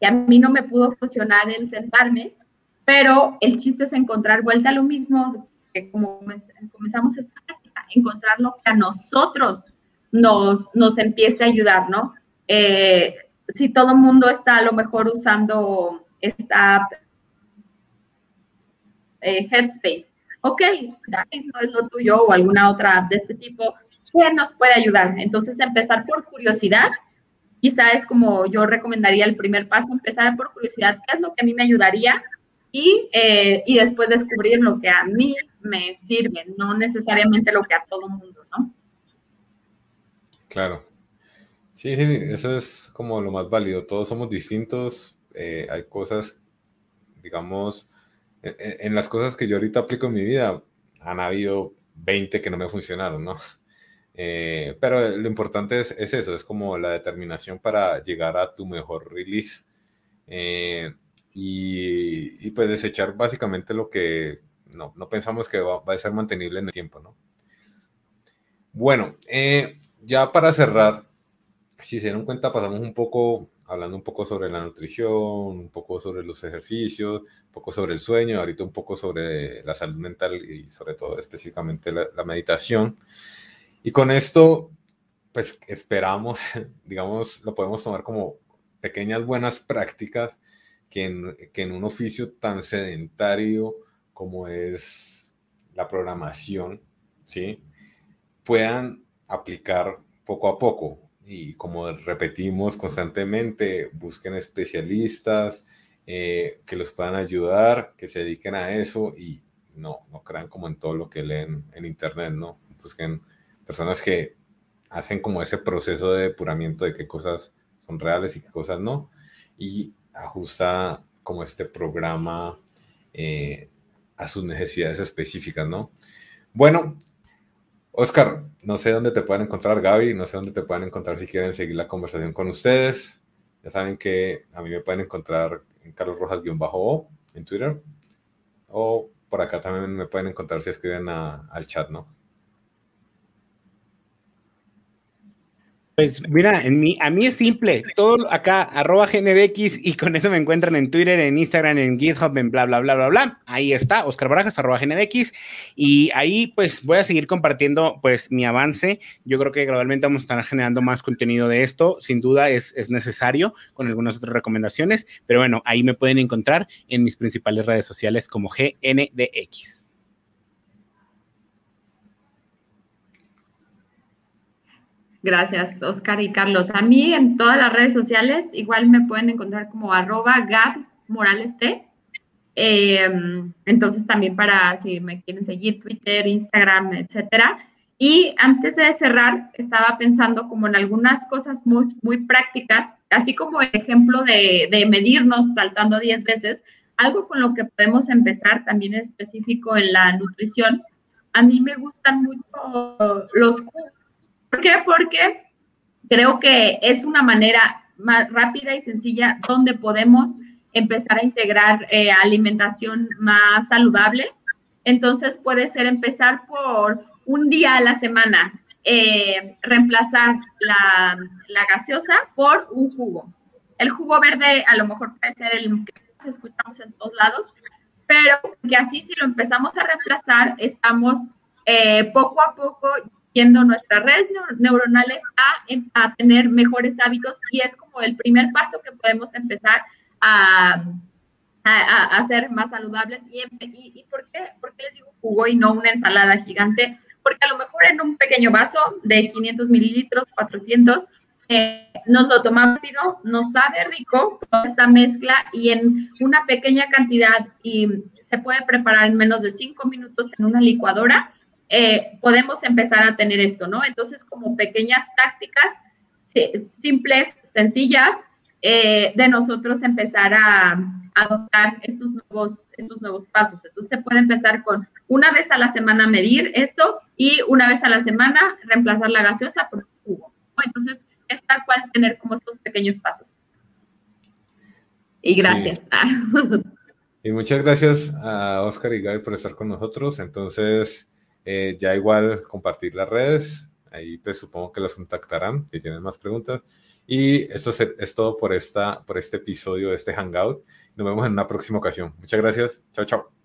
Y a mí no me pudo funcionar el sentarme, pero el chiste es encontrar vuelta a lo mismo, que como comenzamos esta práctica, encontrar lo que a nosotros nos, nos empiece a ayudar, ¿no? Eh, si todo el mundo está a lo mejor usando esta eh, Headspace, ok, no es lo tuyo o alguna otra de este tipo, ¿qué nos puede ayudar? Entonces, empezar por curiosidad, quizá es como yo recomendaría el primer paso, empezar por curiosidad, ¿qué es lo que a mí me ayudaría? Y, eh, y después descubrir lo que a mí me sirve, no necesariamente lo que a todo mundo, ¿no? Claro. Sí, eso es como lo más válido. Todos somos distintos. Eh, hay cosas, digamos, e, e, en, las cosas que yo ahorita aplico en mi vida, han habido 20 que no me funcionaron, ¿no? Eh, pero lo importante es, eso, es como la determinación para llegar a tu mejor release. Eh, y, pues desechar básicamente lo que no, pensamos que va, va, a ser mantenible en el tiempo, ¿no? Bueno, eh, ya para cerrar, si se dieron cuenta, pasamos un poco hablando un poco sobre la nutrición, un poco sobre los ejercicios, un poco sobre el sueño, ahorita un poco sobre la salud mental y sobre todo específicamente la, meditación. Y con esto, pues esperamos, digamos, lo podemos tomar como pequeñas buenas prácticas que en, que en un oficio tan sedentario como es la programación, ¿sí? Puedan aplicar poco a poco. Y como repetimos constantemente, busquen especialistas eh, que los puedan ayudar, que se dediquen a eso y no, no crean como en todo lo que leen en internet, ¿no? Busquen personas que hacen como ese proceso de depuramiento de qué cosas son reales y qué cosas no. Y ajusta como este programa eh, a sus necesidades específicas, ¿no? Bueno, Oscar, no sé dónde te pueden encontrar, Gaby, no sé dónde te pueden encontrar si quieren seguir la conversación con ustedes. Ya saben que a mí me pueden encontrar en Carlos Rojas-O en Twitter. o por acá también me pueden encontrar si escriben al chat, ¿no? Pues mira, en mí, a mí es simple, todo acá, arroba GNDX y con eso me encuentran en Twitter, en Instagram, en GitHub, en bla, bla, bla, bla, bla. Ahí está, Oscar Barajas, arroba GNDX y ahí pues voy a seguir compartiendo pues mi avance. Yo creo que gradualmente vamos a estar generando más contenido de esto, sin duda es, es necesario con algunas otras recomendaciones, pero bueno, ahí me pueden encontrar en mis principales redes sociales como GNDX. Gracias, Oscar y Carlos. A mí en todas las redes sociales igual me pueden encontrar como arroba Gab Morales T. Em, entonces también para si me quieren seguir, Twitter, Instagram, etcétera. Y antes de cerrar, estaba pensando como en algunas cosas muy, muy prácticas, así como el ejemplo de, de medirnos saltando 10 veces, algo con lo que podemos empezar también específico en la nutrición. A mí me gustan mucho los ¿Por qué? Porque creo que es una manera más rápida y sencilla donde podemos empezar a integrar eh, alimentación más saludable. Entonces puede ser empezar por un día a la semana, eh, reemplazar la, la, gaseosa por un jugo. El jugo verde a lo mejor puede ser el que escuchamos en todos lados, pero que así si lo empezamos a reemplazar, estamos eh, poco a poco yendo nuestras redes neuronales a, a, tener mejores hábitos y es como el primer paso que podemos empezar a, a, a ser más saludables. ¿Y, y, y por, qué, por, qué, les digo jugo y no una ensalada gigante? Porque a lo mejor en un pequeño vaso de 500 mililitros, 400, eh, nos lo tomamos rápido, nos sabe rico toda esta mezcla y en una pequeña cantidad y se puede preparar en menos de 5 minutos en una licuadora eh, podemos empezar a tener esto, ¿no? Entonces, como pequeñas tácticas simples, sencillas, eh, de nosotros empezar a, adoptar estos nuevos, estos nuevos pasos. Entonces, se puede empezar con una vez a la semana medir esto y una vez a la semana reemplazar la gaseosa por jugo. Entonces, es tal cual tener como estos pequeños pasos. Y gracias. Y muchas gracias a Oscar y Gaby por estar con nosotros. Entonces, eh, ya igual compartir las redes, ahí pues supongo que los contactarán si tienen más preguntas. Y esto es, todo por, esta, por este episodio, este Hangout. Nos vemos en una próxima ocasión. Muchas gracias. Chao, chao.